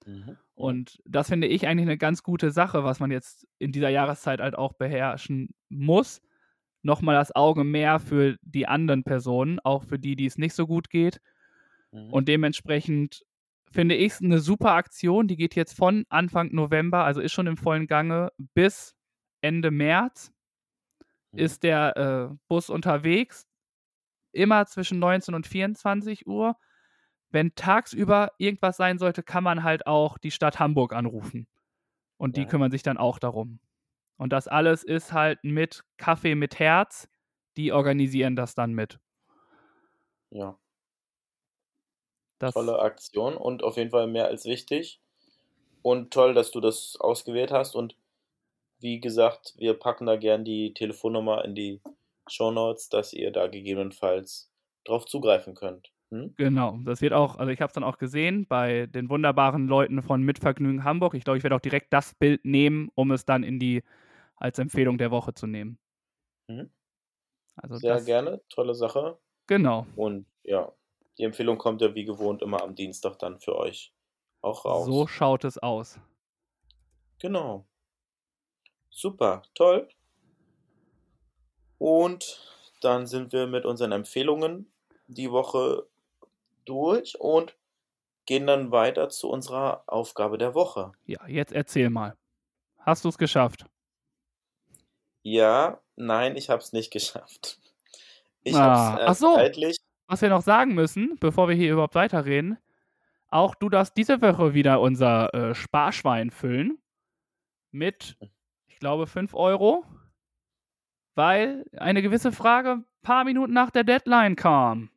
Mhm. Und das finde ich eigentlich eine ganz gute Sache, was man jetzt in dieser Jahreszeit halt auch beherrschen muss. Nochmal das Auge mehr für die anderen Personen, auch für die, die es nicht so gut geht. Mhm. Und dementsprechend finde ich es eine super Aktion. Die geht jetzt von Anfang November, also ist schon im vollen Gange, bis Ende März Mhm. ist der äh, Bus unterwegs. Immer zwischen 19 und 24 Uhr. Wenn tagsüber irgendwas sein sollte, kann man halt auch die Stadt Hamburg anrufen. Und die Ja. kümmern sich dann auch darum. Und das alles ist halt mit Kaffee mit Herz. Die organisieren das dann mit. Ja, Das, tolle Aktion und auf jeden Fall mehr als wichtig. Und toll, dass du das ausgewählt hast. Und wie gesagt, wir packen da gern die Telefonnummer in die Shownotes, dass ihr da gegebenenfalls drauf zugreifen könnt. Hm? Genau, das wird auch, also ich habe es dann auch gesehen bei den wunderbaren Leuten von Mitvergnügen Hamburg. Ich glaube, ich werde auch direkt das Bild nehmen, um es dann in die als Empfehlung der Woche zu nehmen. Mhm. Also Sehr das, gerne, tolle Sache. Genau, Und ja, die Empfehlung kommt ja wie gewohnt immer am Dienstag dann für euch auch raus. so schaut es aus. Genau. Super, toll. Und dann sind wir mit unseren Empfehlungen die Woche durch und gehen dann weiter zu unserer Aufgabe der Woche. Ja, jetzt erzähl mal. Hast du es geschafft? Ja, nein, ich habe es nicht geschafft. Ich Ah, habe es ach äh, so. zeitlich. Was wir noch sagen müssen, bevor wir hier überhaupt weiterreden, auch du darfst diese Woche wieder unser äh, Sparschwein füllen mit, glaube, 5 Euro, weil eine gewisse Frage ein paar Minuten nach der Deadline kam.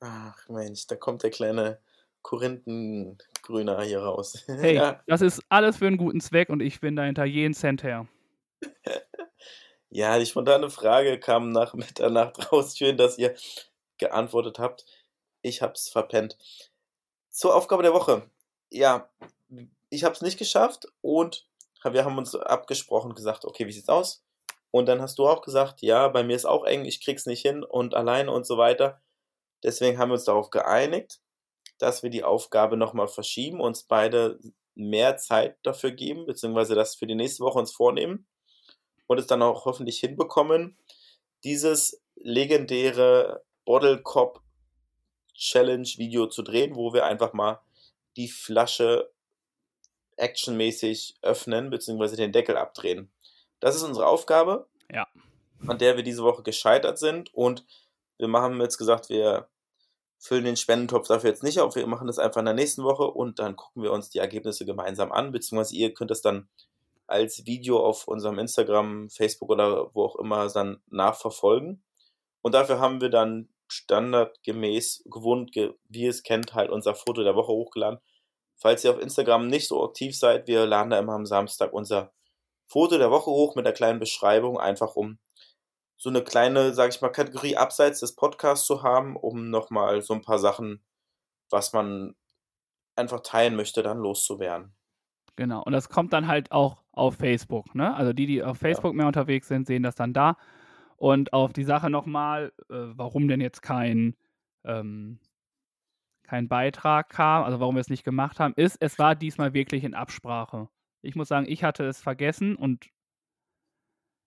Ach Mensch, da kommt der kleine Korinthengrüner hier raus. Hey, ja. das ist alles für einen guten Zweck und ich bin da hinter jeden Cent her. ja, die spontane Frage kam nach Mitternacht raus. Schön, dass ihr geantwortet habt. Ich hab's verpennt. Zur Aufgabe der Woche. Ja, ich hab's nicht geschafft und wir haben uns abgesprochen, gesagt, okay, wie sieht's aus? Und dann hast du auch gesagt, ja, bei mir ist auch eng, ich krieg's nicht hin und alleine und so weiter. Deswegen haben wir uns darauf geeinigt, dass wir die Aufgabe nochmal verschieben, uns beide mehr Zeit dafür geben, beziehungsweise das für die nächste Woche uns vornehmen und es dann auch hoffentlich hinbekommen, dieses legendäre Bottle Cop Challenge Video zu drehen, wo wir einfach mal die Flasche actionmäßig öffnen, beziehungsweise den Deckel abdrehen. Das ist unsere Aufgabe, Ja. an der wir diese Woche gescheitert sind und wir haben jetzt gesagt, wir füllen den Spendentopf dafür jetzt nicht auf, wir machen das einfach in der nächsten Woche und dann gucken wir uns die Ergebnisse gemeinsam an, beziehungsweise ihr könnt es dann als Video auf unserem Instagram, Facebook oder wo auch immer dann nachverfolgen. Und dafür haben wir dann standardgemäß, gewohnt, ge wie ihr es kennt, halt unser Foto der Woche hochgeladen. Falls ihr auf Instagram nicht so aktiv seid, wir laden da immer am Samstag unser Foto der Woche hoch mit einer kleinen Beschreibung, einfach um so eine kleine, sag ich mal, Kategorie abseits des Podcasts zu haben, um nochmal so ein paar Sachen, was man einfach teilen möchte, dann loszuwerden. Genau. Und das kommt dann halt auch auf Facebook. Ne? Also die, die auf Facebook mehr unterwegs sind, sehen das dann da. Und auf die Sache nochmal, äh, warum denn jetzt kein, ähm, kein Beitrag kam, also warum wir es nicht gemacht haben, ist, es war diesmal wirklich in Absprache. Ich muss sagen, ich hatte es vergessen und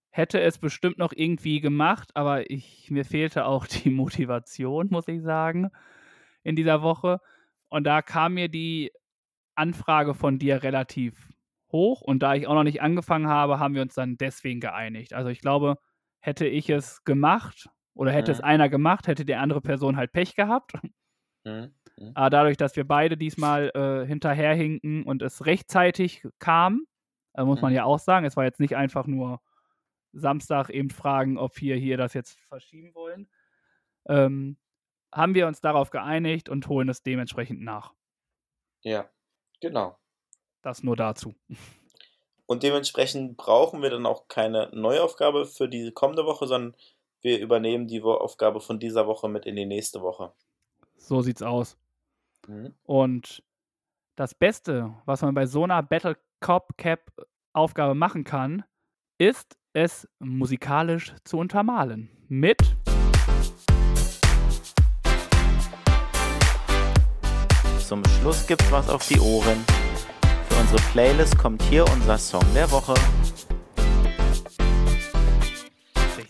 hätte es bestimmt noch irgendwie gemacht, aber ich, mir fehlte auch die Motivation, muss ich sagen, in dieser Woche. Und da kam mir die Anfrage von dir relativ hoch und da ich auch noch nicht angefangen habe, haben wir uns dann deswegen geeinigt. Also ich glaube, hätte ich es gemacht oder hätte Mhm. es einer gemacht, hätte die andere Person halt Pech gehabt. Mhm. Mhm. Aber dadurch, dass wir beide diesmal äh, hinterherhinken und es rechtzeitig kam, äh, muss man Mhm. ja auch sagen, es war jetzt nicht einfach nur Samstag eben fragen, ob wir hier das jetzt verschieben wollen, ähm, haben wir uns darauf geeinigt und holen es dementsprechend nach. Ja, genau. Das nur dazu. Und dementsprechend brauchen wir dann auch keine Neuaufgabe für die kommende Woche, sondern wir übernehmen die Aufgabe von dieser Woche mit in die nächste Woche. So sieht's aus. Mhm. Und das Beste, was man bei so einer Battle Cop Cap Aufgabe machen kann, ist es musikalisch zu untermalen. Mit Zum Schluss gibt's was auf die Ohren. unsere Playlist kommt hier unser Song der Woche.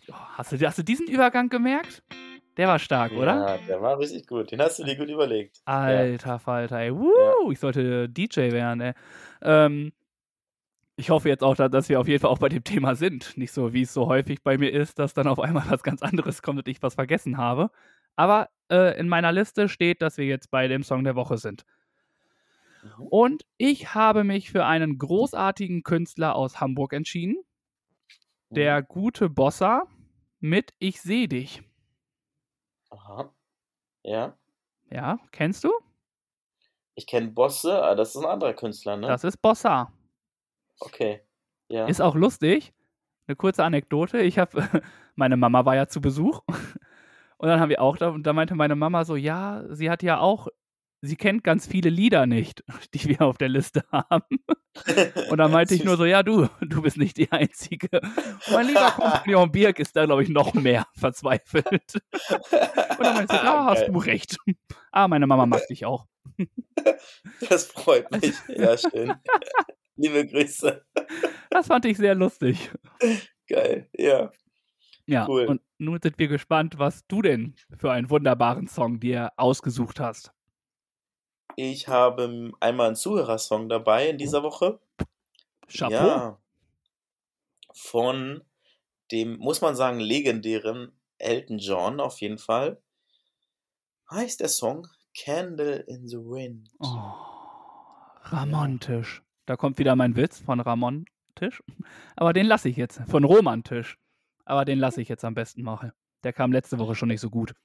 Oh, hast, du, hast du diesen Übergang gemerkt? Der war stark, oder? Ja, der war richtig gut. Den hast du dir gut überlegt. Alter Falter, ey. Woo, Ich sollte DJ werden, ey. Ähm, ich hoffe jetzt auch, dass wir auf jeden Fall auch bei dem Thema sind. Nicht so, wie es so häufig bei mir ist, dass dann auf einmal was ganz anderes kommt und ich was vergessen habe. Aber äh, in meiner Liste steht, dass wir jetzt bei dem Song der Woche sind. Mhm. Und ich habe mich für einen großartigen Künstler aus Hamburg entschieden. Der gute Bossa mit Ich seh dich. Aha. Ja. Ja, kennst du? Ich kenne Bosse, aber das ist ein anderer Künstler, ne? Das ist Bossa. Okay. Ja. Ist auch lustig. Eine kurze Anekdote. Ich habe, meine Mama war ja zu Besuch. Und dann haben wir auch, da, und da meinte meine Mama so, ja, sie hat ja auch, sie kennt ganz viele Lieder nicht, die wir auf der Liste haben. Und dann meinte ich nur so, ja, du, du bist nicht die Einzige. Und mein lieber Kompagnon Birk ist da, glaube ich, noch mehr verzweifelt. Und dann meinte ich, da hast du recht. Ah, meine Mama mag dich auch. Das freut mich. Ja, schön. Liebe Grüße. Das fand ich sehr lustig. Geil. Ja. Ja, Cool. und nun sind wir gespannt, was du denn für einen wunderbaren Song dir ausgesucht hast. Ich habe einmal einen Zuhörersong dabei in dieser Woche. Chapeau. Ja. Von dem, muss man sagen, legendären Elton John auf jeden Fall. Heißt der Song Candle in the Wind. Oh, Ramontisch. Da kommt wieder mein Witz von Ramon Tisch. Aber den lasse ich jetzt. Von Roman Tisch. Aber den lasse ich jetzt am besten mal. Der kam letzte Woche schon nicht so gut.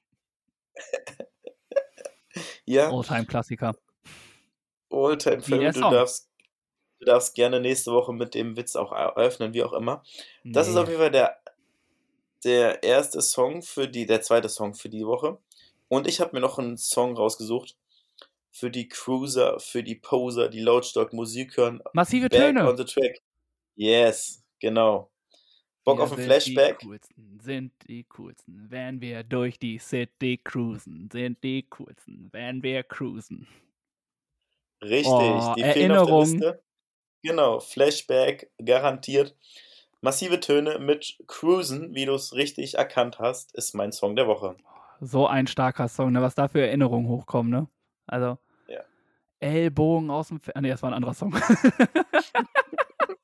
Ja, Oldtime-Klassiker. Oldtime Wie der Film. Du darfst, du darfst gerne nächste Woche mit dem Witz auch eröffnen, wie auch immer. Das ist auf jeden Fall der, der erste Song für die, der zweite Song für die Woche. Und ich habe mir noch einen Song rausgesucht für die Cruiser, für die Poser, die Lautstark Musik hören. Massive Back Töne. on the track. Yes, genau. Bock Wir auf ein Flashback? Die coolsten, sind die coolsten, wenn wir durch die City cruisen. Sind die coolsten, wenn wir cruisen. Richtig, Oh, die fehlen auf der Erinnerung. Liste. Genau, Flashback garantiert. Massive Töne mit Cruisen, wie du es richtig erkannt hast, ist mein Song der Woche. So ein starker Song, ne? was da für Erinnerungen hochkommen, ne? Also, Ja. Ellbogen aus dem Fer Ah, nee, das war ein anderer Song.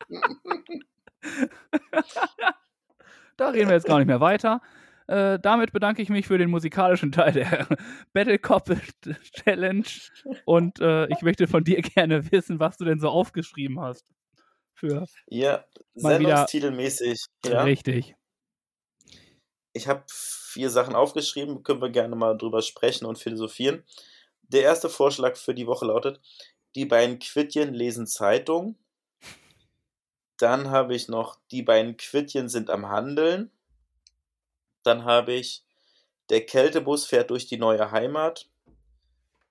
da reden wir jetzt gar nicht mehr weiter. Äh, damit bedanke ich mich für den musikalischen Teil der Battle Cop Challenge und äh, ich möchte von dir gerne wissen, was du denn so aufgeschrieben hast. Für Ja, sendungstitelmäßig. Ja. richtig. Ich habe vier Sachen aufgeschrieben, können wir gerne mal drüber sprechen und philosophieren. Der erste Vorschlag für die Woche lautet: Die beiden Quittchen lesen Zeitung. Dann habe ich noch: Die beiden Quittchen sind am Handeln. Dann habe ich: Der Kältebus fährt durch die neue Heimat.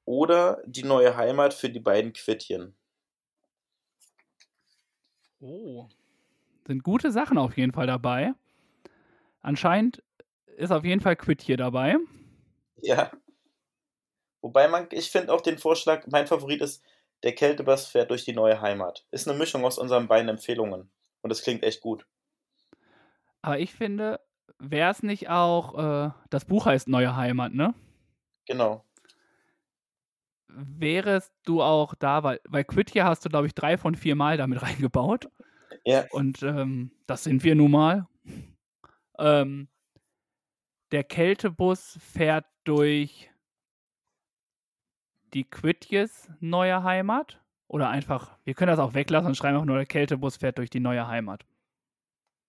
Oder die neue Heimat für die beiden Quittchen. Oh. Sind gute Sachen auf jeden Fall dabei. Anscheinend ist auf jeden Fall Quit hier dabei. Ja. Wobei man, ich finde auch den Vorschlag, mein Favorit ist, der Kältebus fährt durch die neue Heimat. Ist eine Mischung aus unseren beiden Empfehlungen. Und das klingt echt gut. Aber ich finde, wäre es nicht auch, äh, das Buch heißt Neue Heimat, ne? Genau. Wärest du auch da, weil bei Quit hier hast du, glaube ich, drei von vier Mal damit reingebaut. Ja. Und ähm, das sind wir nun mal. Ähm, der Kältebus fährt durch die Quitjes neue Heimat. Oder einfach, wir können das auch weglassen und schreiben auch nur, der Kältebus fährt durch die neue Heimat.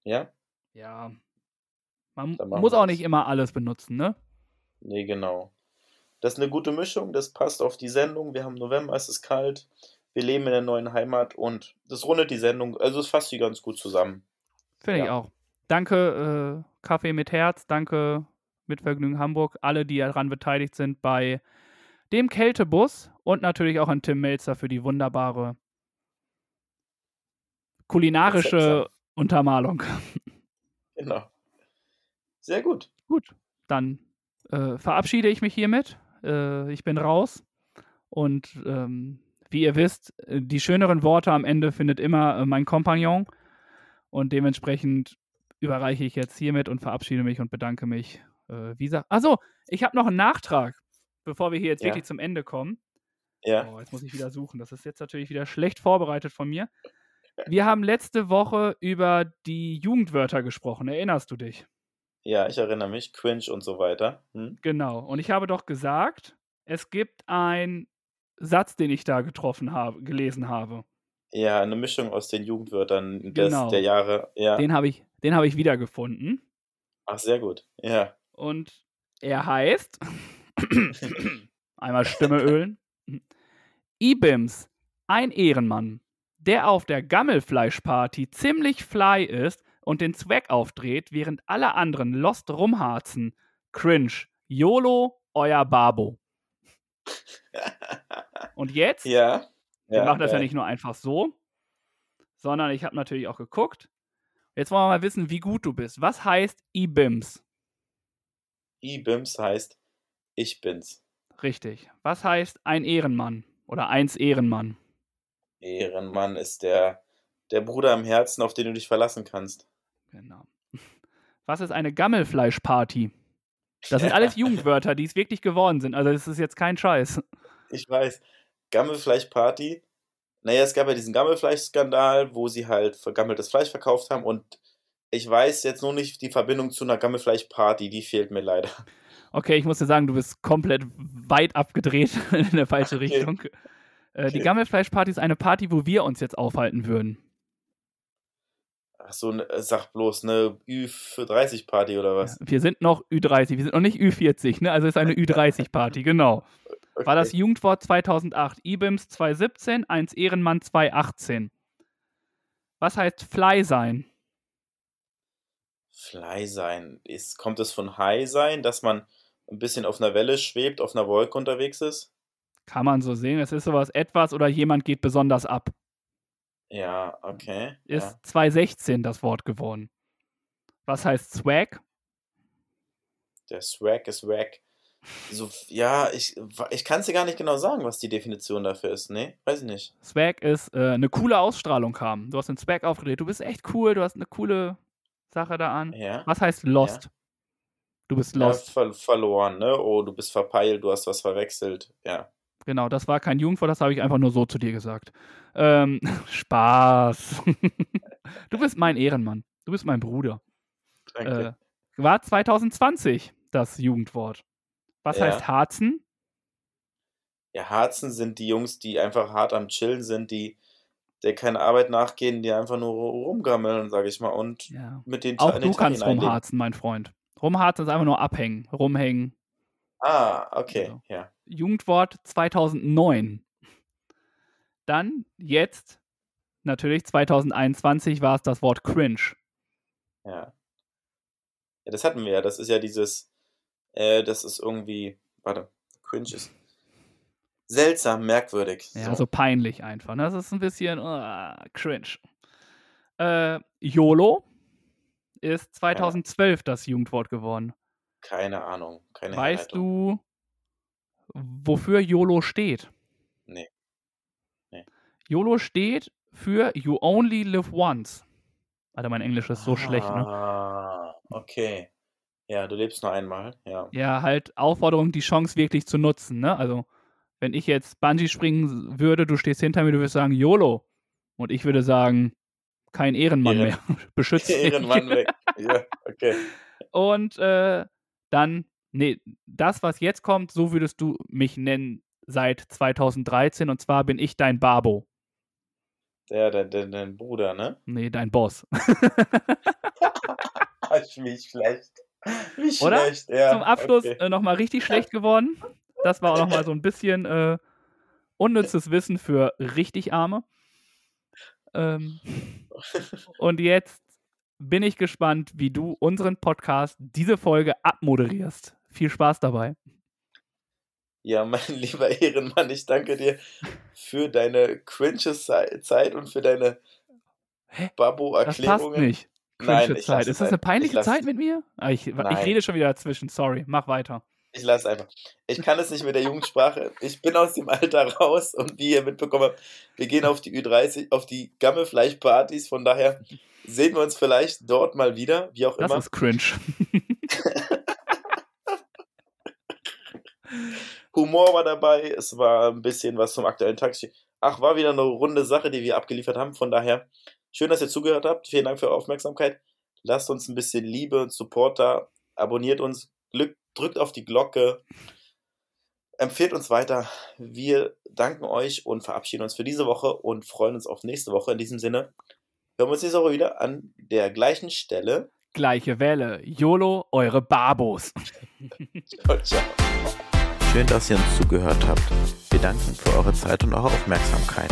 Ja? Ja. Man muss auch nicht immer alles benutzen, ne? Nee, genau. Das ist eine gute Mischung, das passt auf die Sendung. Wir haben November, es ist kalt. Wir leben in der neuen Heimat und das rundet die Sendung. Also es fasst sie ganz gut zusammen. Finde ich Ja. auch. Danke, äh, Kaffee mit Herz. Danke, Mitvergnügen Hamburg. Alle, die daran beteiligt sind bei dem Kältebus. Und natürlich auch an Tim Melzer für die wunderbare kulinarische. Untermalung. Genau. Sehr gut. Gut, dann äh, verabschiede ich mich hiermit. Äh, ich bin raus. Und ähm, wie ihr wisst, äh, die schöneren Worte am Ende findet immer äh, mein Kompagnon. Und dementsprechend überreiche ich jetzt hiermit und verabschiede mich und bedanke mich. Äh, wie achso, ich habe noch einen Nachtrag, bevor wir hier jetzt Ja. wirklich zum Ende kommen. Ja. Oh, jetzt muss ich wieder suchen. Das ist jetzt natürlich wieder schlecht vorbereitet von mir. Wir haben letzte Woche über die Jugendwörter gesprochen. Erinnerst du dich? Ja, ich erinnere mich. Cringe und so weiter. Hm? Genau. Und ich habe doch gesagt, es gibt einen Satz, den ich da getroffen habe, gelesen habe. Ja, eine Mischung aus den Jugendwörtern des, Genau. der Jahre. Ja. Den habe ich, den habe ich wiedergefunden. Ach, sehr gut. Ja. Und er heißt einmal Stimme ölen. Ibims, ein Ehrenmann, der auf der Gammelfleischparty ziemlich fly ist und den Zweck aufdreht, während alle anderen lost rumharzen. Cringe. YOLO, euer Babo. Und jetzt, ja. wir ja, machen das ja geil. nicht nur einfach so, sondern ich habe natürlich auch geguckt. Jetzt wollen wir mal wissen, wie gut du bist. Was heißt Ibims? E-Bims heißt Ich bin's. Richtig. Was heißt ein Ehrenmann oder eins Ehrenmann? Ehrenmann ist der, der Bruder im Herzen, auf den du dich verlassen kannst. Genau. Was ist eine Gammelfleischparty? Das sind alles Jugendwörter, die es wirklich geworden sind. Also das ist jetzt kein Scheiß. Ich weiß. Gammelfleischparty. Naja, es gab ja diesen Gammelfleischskandal, wo sie halt vergammeltes Fleisch verkauft haben und ich weiß jetzt nur nicht die Verbindung zu einer Gammelfleischparty, die fehlt mir leider. Okay, ich muss dir sagen, du bist komplett weit abgedreht in eine falsche Okay. Richtung. Äh, Die Okay. Gammelfleischparty ist eine Party, wo wir uns jetzt aufhalten würden. Ach so, ne, sag bloß eine Ü30-Party oder was? Wir sind noch Ü30, wir sind noch nicht Ü40, ne? Also ist eine Ü30-Party, genau. War das Okay. Jugendwort 2008, IBIMS 2017, 1 Ehrenmann 2018. Was heißt Fly sein? Fly sein. Ist, kommt es von High sein, dass man ein bisschen auf einer Welle schwebt, auf einer Wolke unterwegs ist? Kann man so sehen. Es ist sowas etwas oder jemand geht besonders ab. Ja, okay. Ist ja. 2016 das Wort geworden. Was heißt Swag? Der Swag ist wack. So, ja, ich, ich kann es dir gar nicht genau sagen, was die Definition dafür ist. Nee, weiß ich nicht. Swag ist äh, eine coole Ausstrahlung haben. Du hast den Swag aufgedreht. Du bist echt cool. Du hast eine coole Sache da an. Ja. Was heißt Lost? Du bist Ja, Lost. ver verloren, ne? Oh, du bist verpeilt, du hast was verwechselt. Ja. Genau, das war kein Jugendwort, das habe ich einfach nur so zu dir gesagt. Ähm, Spaß. du bist mein Ehrenmann. Du bist mein Bruder. Danke. Äh, war 2020 das Jugendwort. Was Ja. heißt Harzen? Ja, Harzen sind die Jungs, die einfach hart am Chillen sind, die der keine Arbeit nachgehen, die einfach nur rumgammeln, sag ich mal, und Ja. mit den Auch du kannst rumharzen, mein Freund. Rumharzen ist einfach nur abhängen, rumhängen. Ah, okay, Genau. ja. Jugendwort 2009. Dann jetzt, natürlich 2021 war es das Wort cringe. Ja. Ja, das hatten wir ja. Das ist ja dieses, äh, das ist irgendwie, warte, cringe ist seltsam, merkwürdig. Ja, so peinlich einfach. Ne? Das ist ein bisschen uh, cringe. Äh, YOLO ist 2012 das Jugendwort geworden. Keine Ahnung, keine Weißt Herleitung. du, wofür YOLO steht? Nee. Nee. YOLO steht für You Only Live Once. Alter, mein Englisch ist so schlecht, ne? Ah, okay. Ja, du lebst nur einmal, ja. Ja, halt Aufforderung, die Chance wirklich zu nutzen, ne? Also, wenn ich jetzt Bungee springen würde, du stehst hinter mir, du würdest sagen YOLO. Und ich würde sagen, kein Ehrenmann Ehren- mehr. Beschützt. Ehrenmann weg. Ja, okay. Und äh, dann, nee, das, was jetzt kommt, so würdest du mich nennen seit 2013. Und zwar bin ich dein Babo. Der, dein, dein, dein Bruder, ne? Nee, dein Boss. Wie schlecht. Wie Oder? schlecht, ja. Zum Abschluss Okay. äh, nochmal richtig schlecht geworden. Das war auch nochmal so ein bisschen äh, unnützes Wissen für richtig Arme. Ähm, und jetzt bin ich gespannt, wie du unseren Podcast, diese Folge abmoderierst. Viel Spaß dabei. Ja, mein lieber Ehrenmann, ich danke dir für deine cringe Zei- Zeit und für deine Hä? Das passt Babo-Erklärungen. nicht. Nein, Cringe ich Zeit. Ist das eine ein- ich peinliche Zeit mit mir? Ah, ich, ich Nein. rede schon wieder dazwischen. Sorry. Mach weiter. Ich lasse einfach. Ich kann es nicht mit der Jugendsprache. Ich bin aus dem Alter raus und wie ihr mitbekommen habt, wir gehen auf die Ü30, auf die Gammelfleischpartys. Von daher sehen wir uns vielleicht dort mal wieder, wie auch Das immer. ist cringe. Humor war dabei, es war ein bisschen was zum aktuellen Tag. Ach, war wieder eine runde Sache, die wir abgeliefert haben. Von daher, schön, dass ihr zugehört habt. Vielen Dank für eure Aufmerksamkeit. Lasst uns ein bisschen Liebe und Support da. Abonniert uns, Glück, drückt auf die Glocke. Empfehlt uns weiter. Wir danken euch und verabschieden uns für diese Woche und freuen uns auf nächste Woche. In diesem Sinne hören wir uns nächste Woche wieder an der gleichen Stelle. Gleiche Welle. YOLO, eure Babos. Ciao, ciao. Schön, dass ihr uns zugehört habt. Wir danken für eure Zeit und eure Aufmerksamkeit.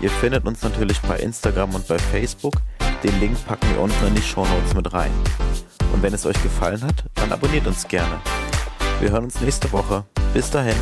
Ihr findet uns natürlich bei Instagram und bei Facebook. Den Link packen wir unten in die Shownotes mit rein. Und wenn es euch gefallen hat, dann abonniert uns gerne. Wir hören uns nächste Woche. Bis dahin.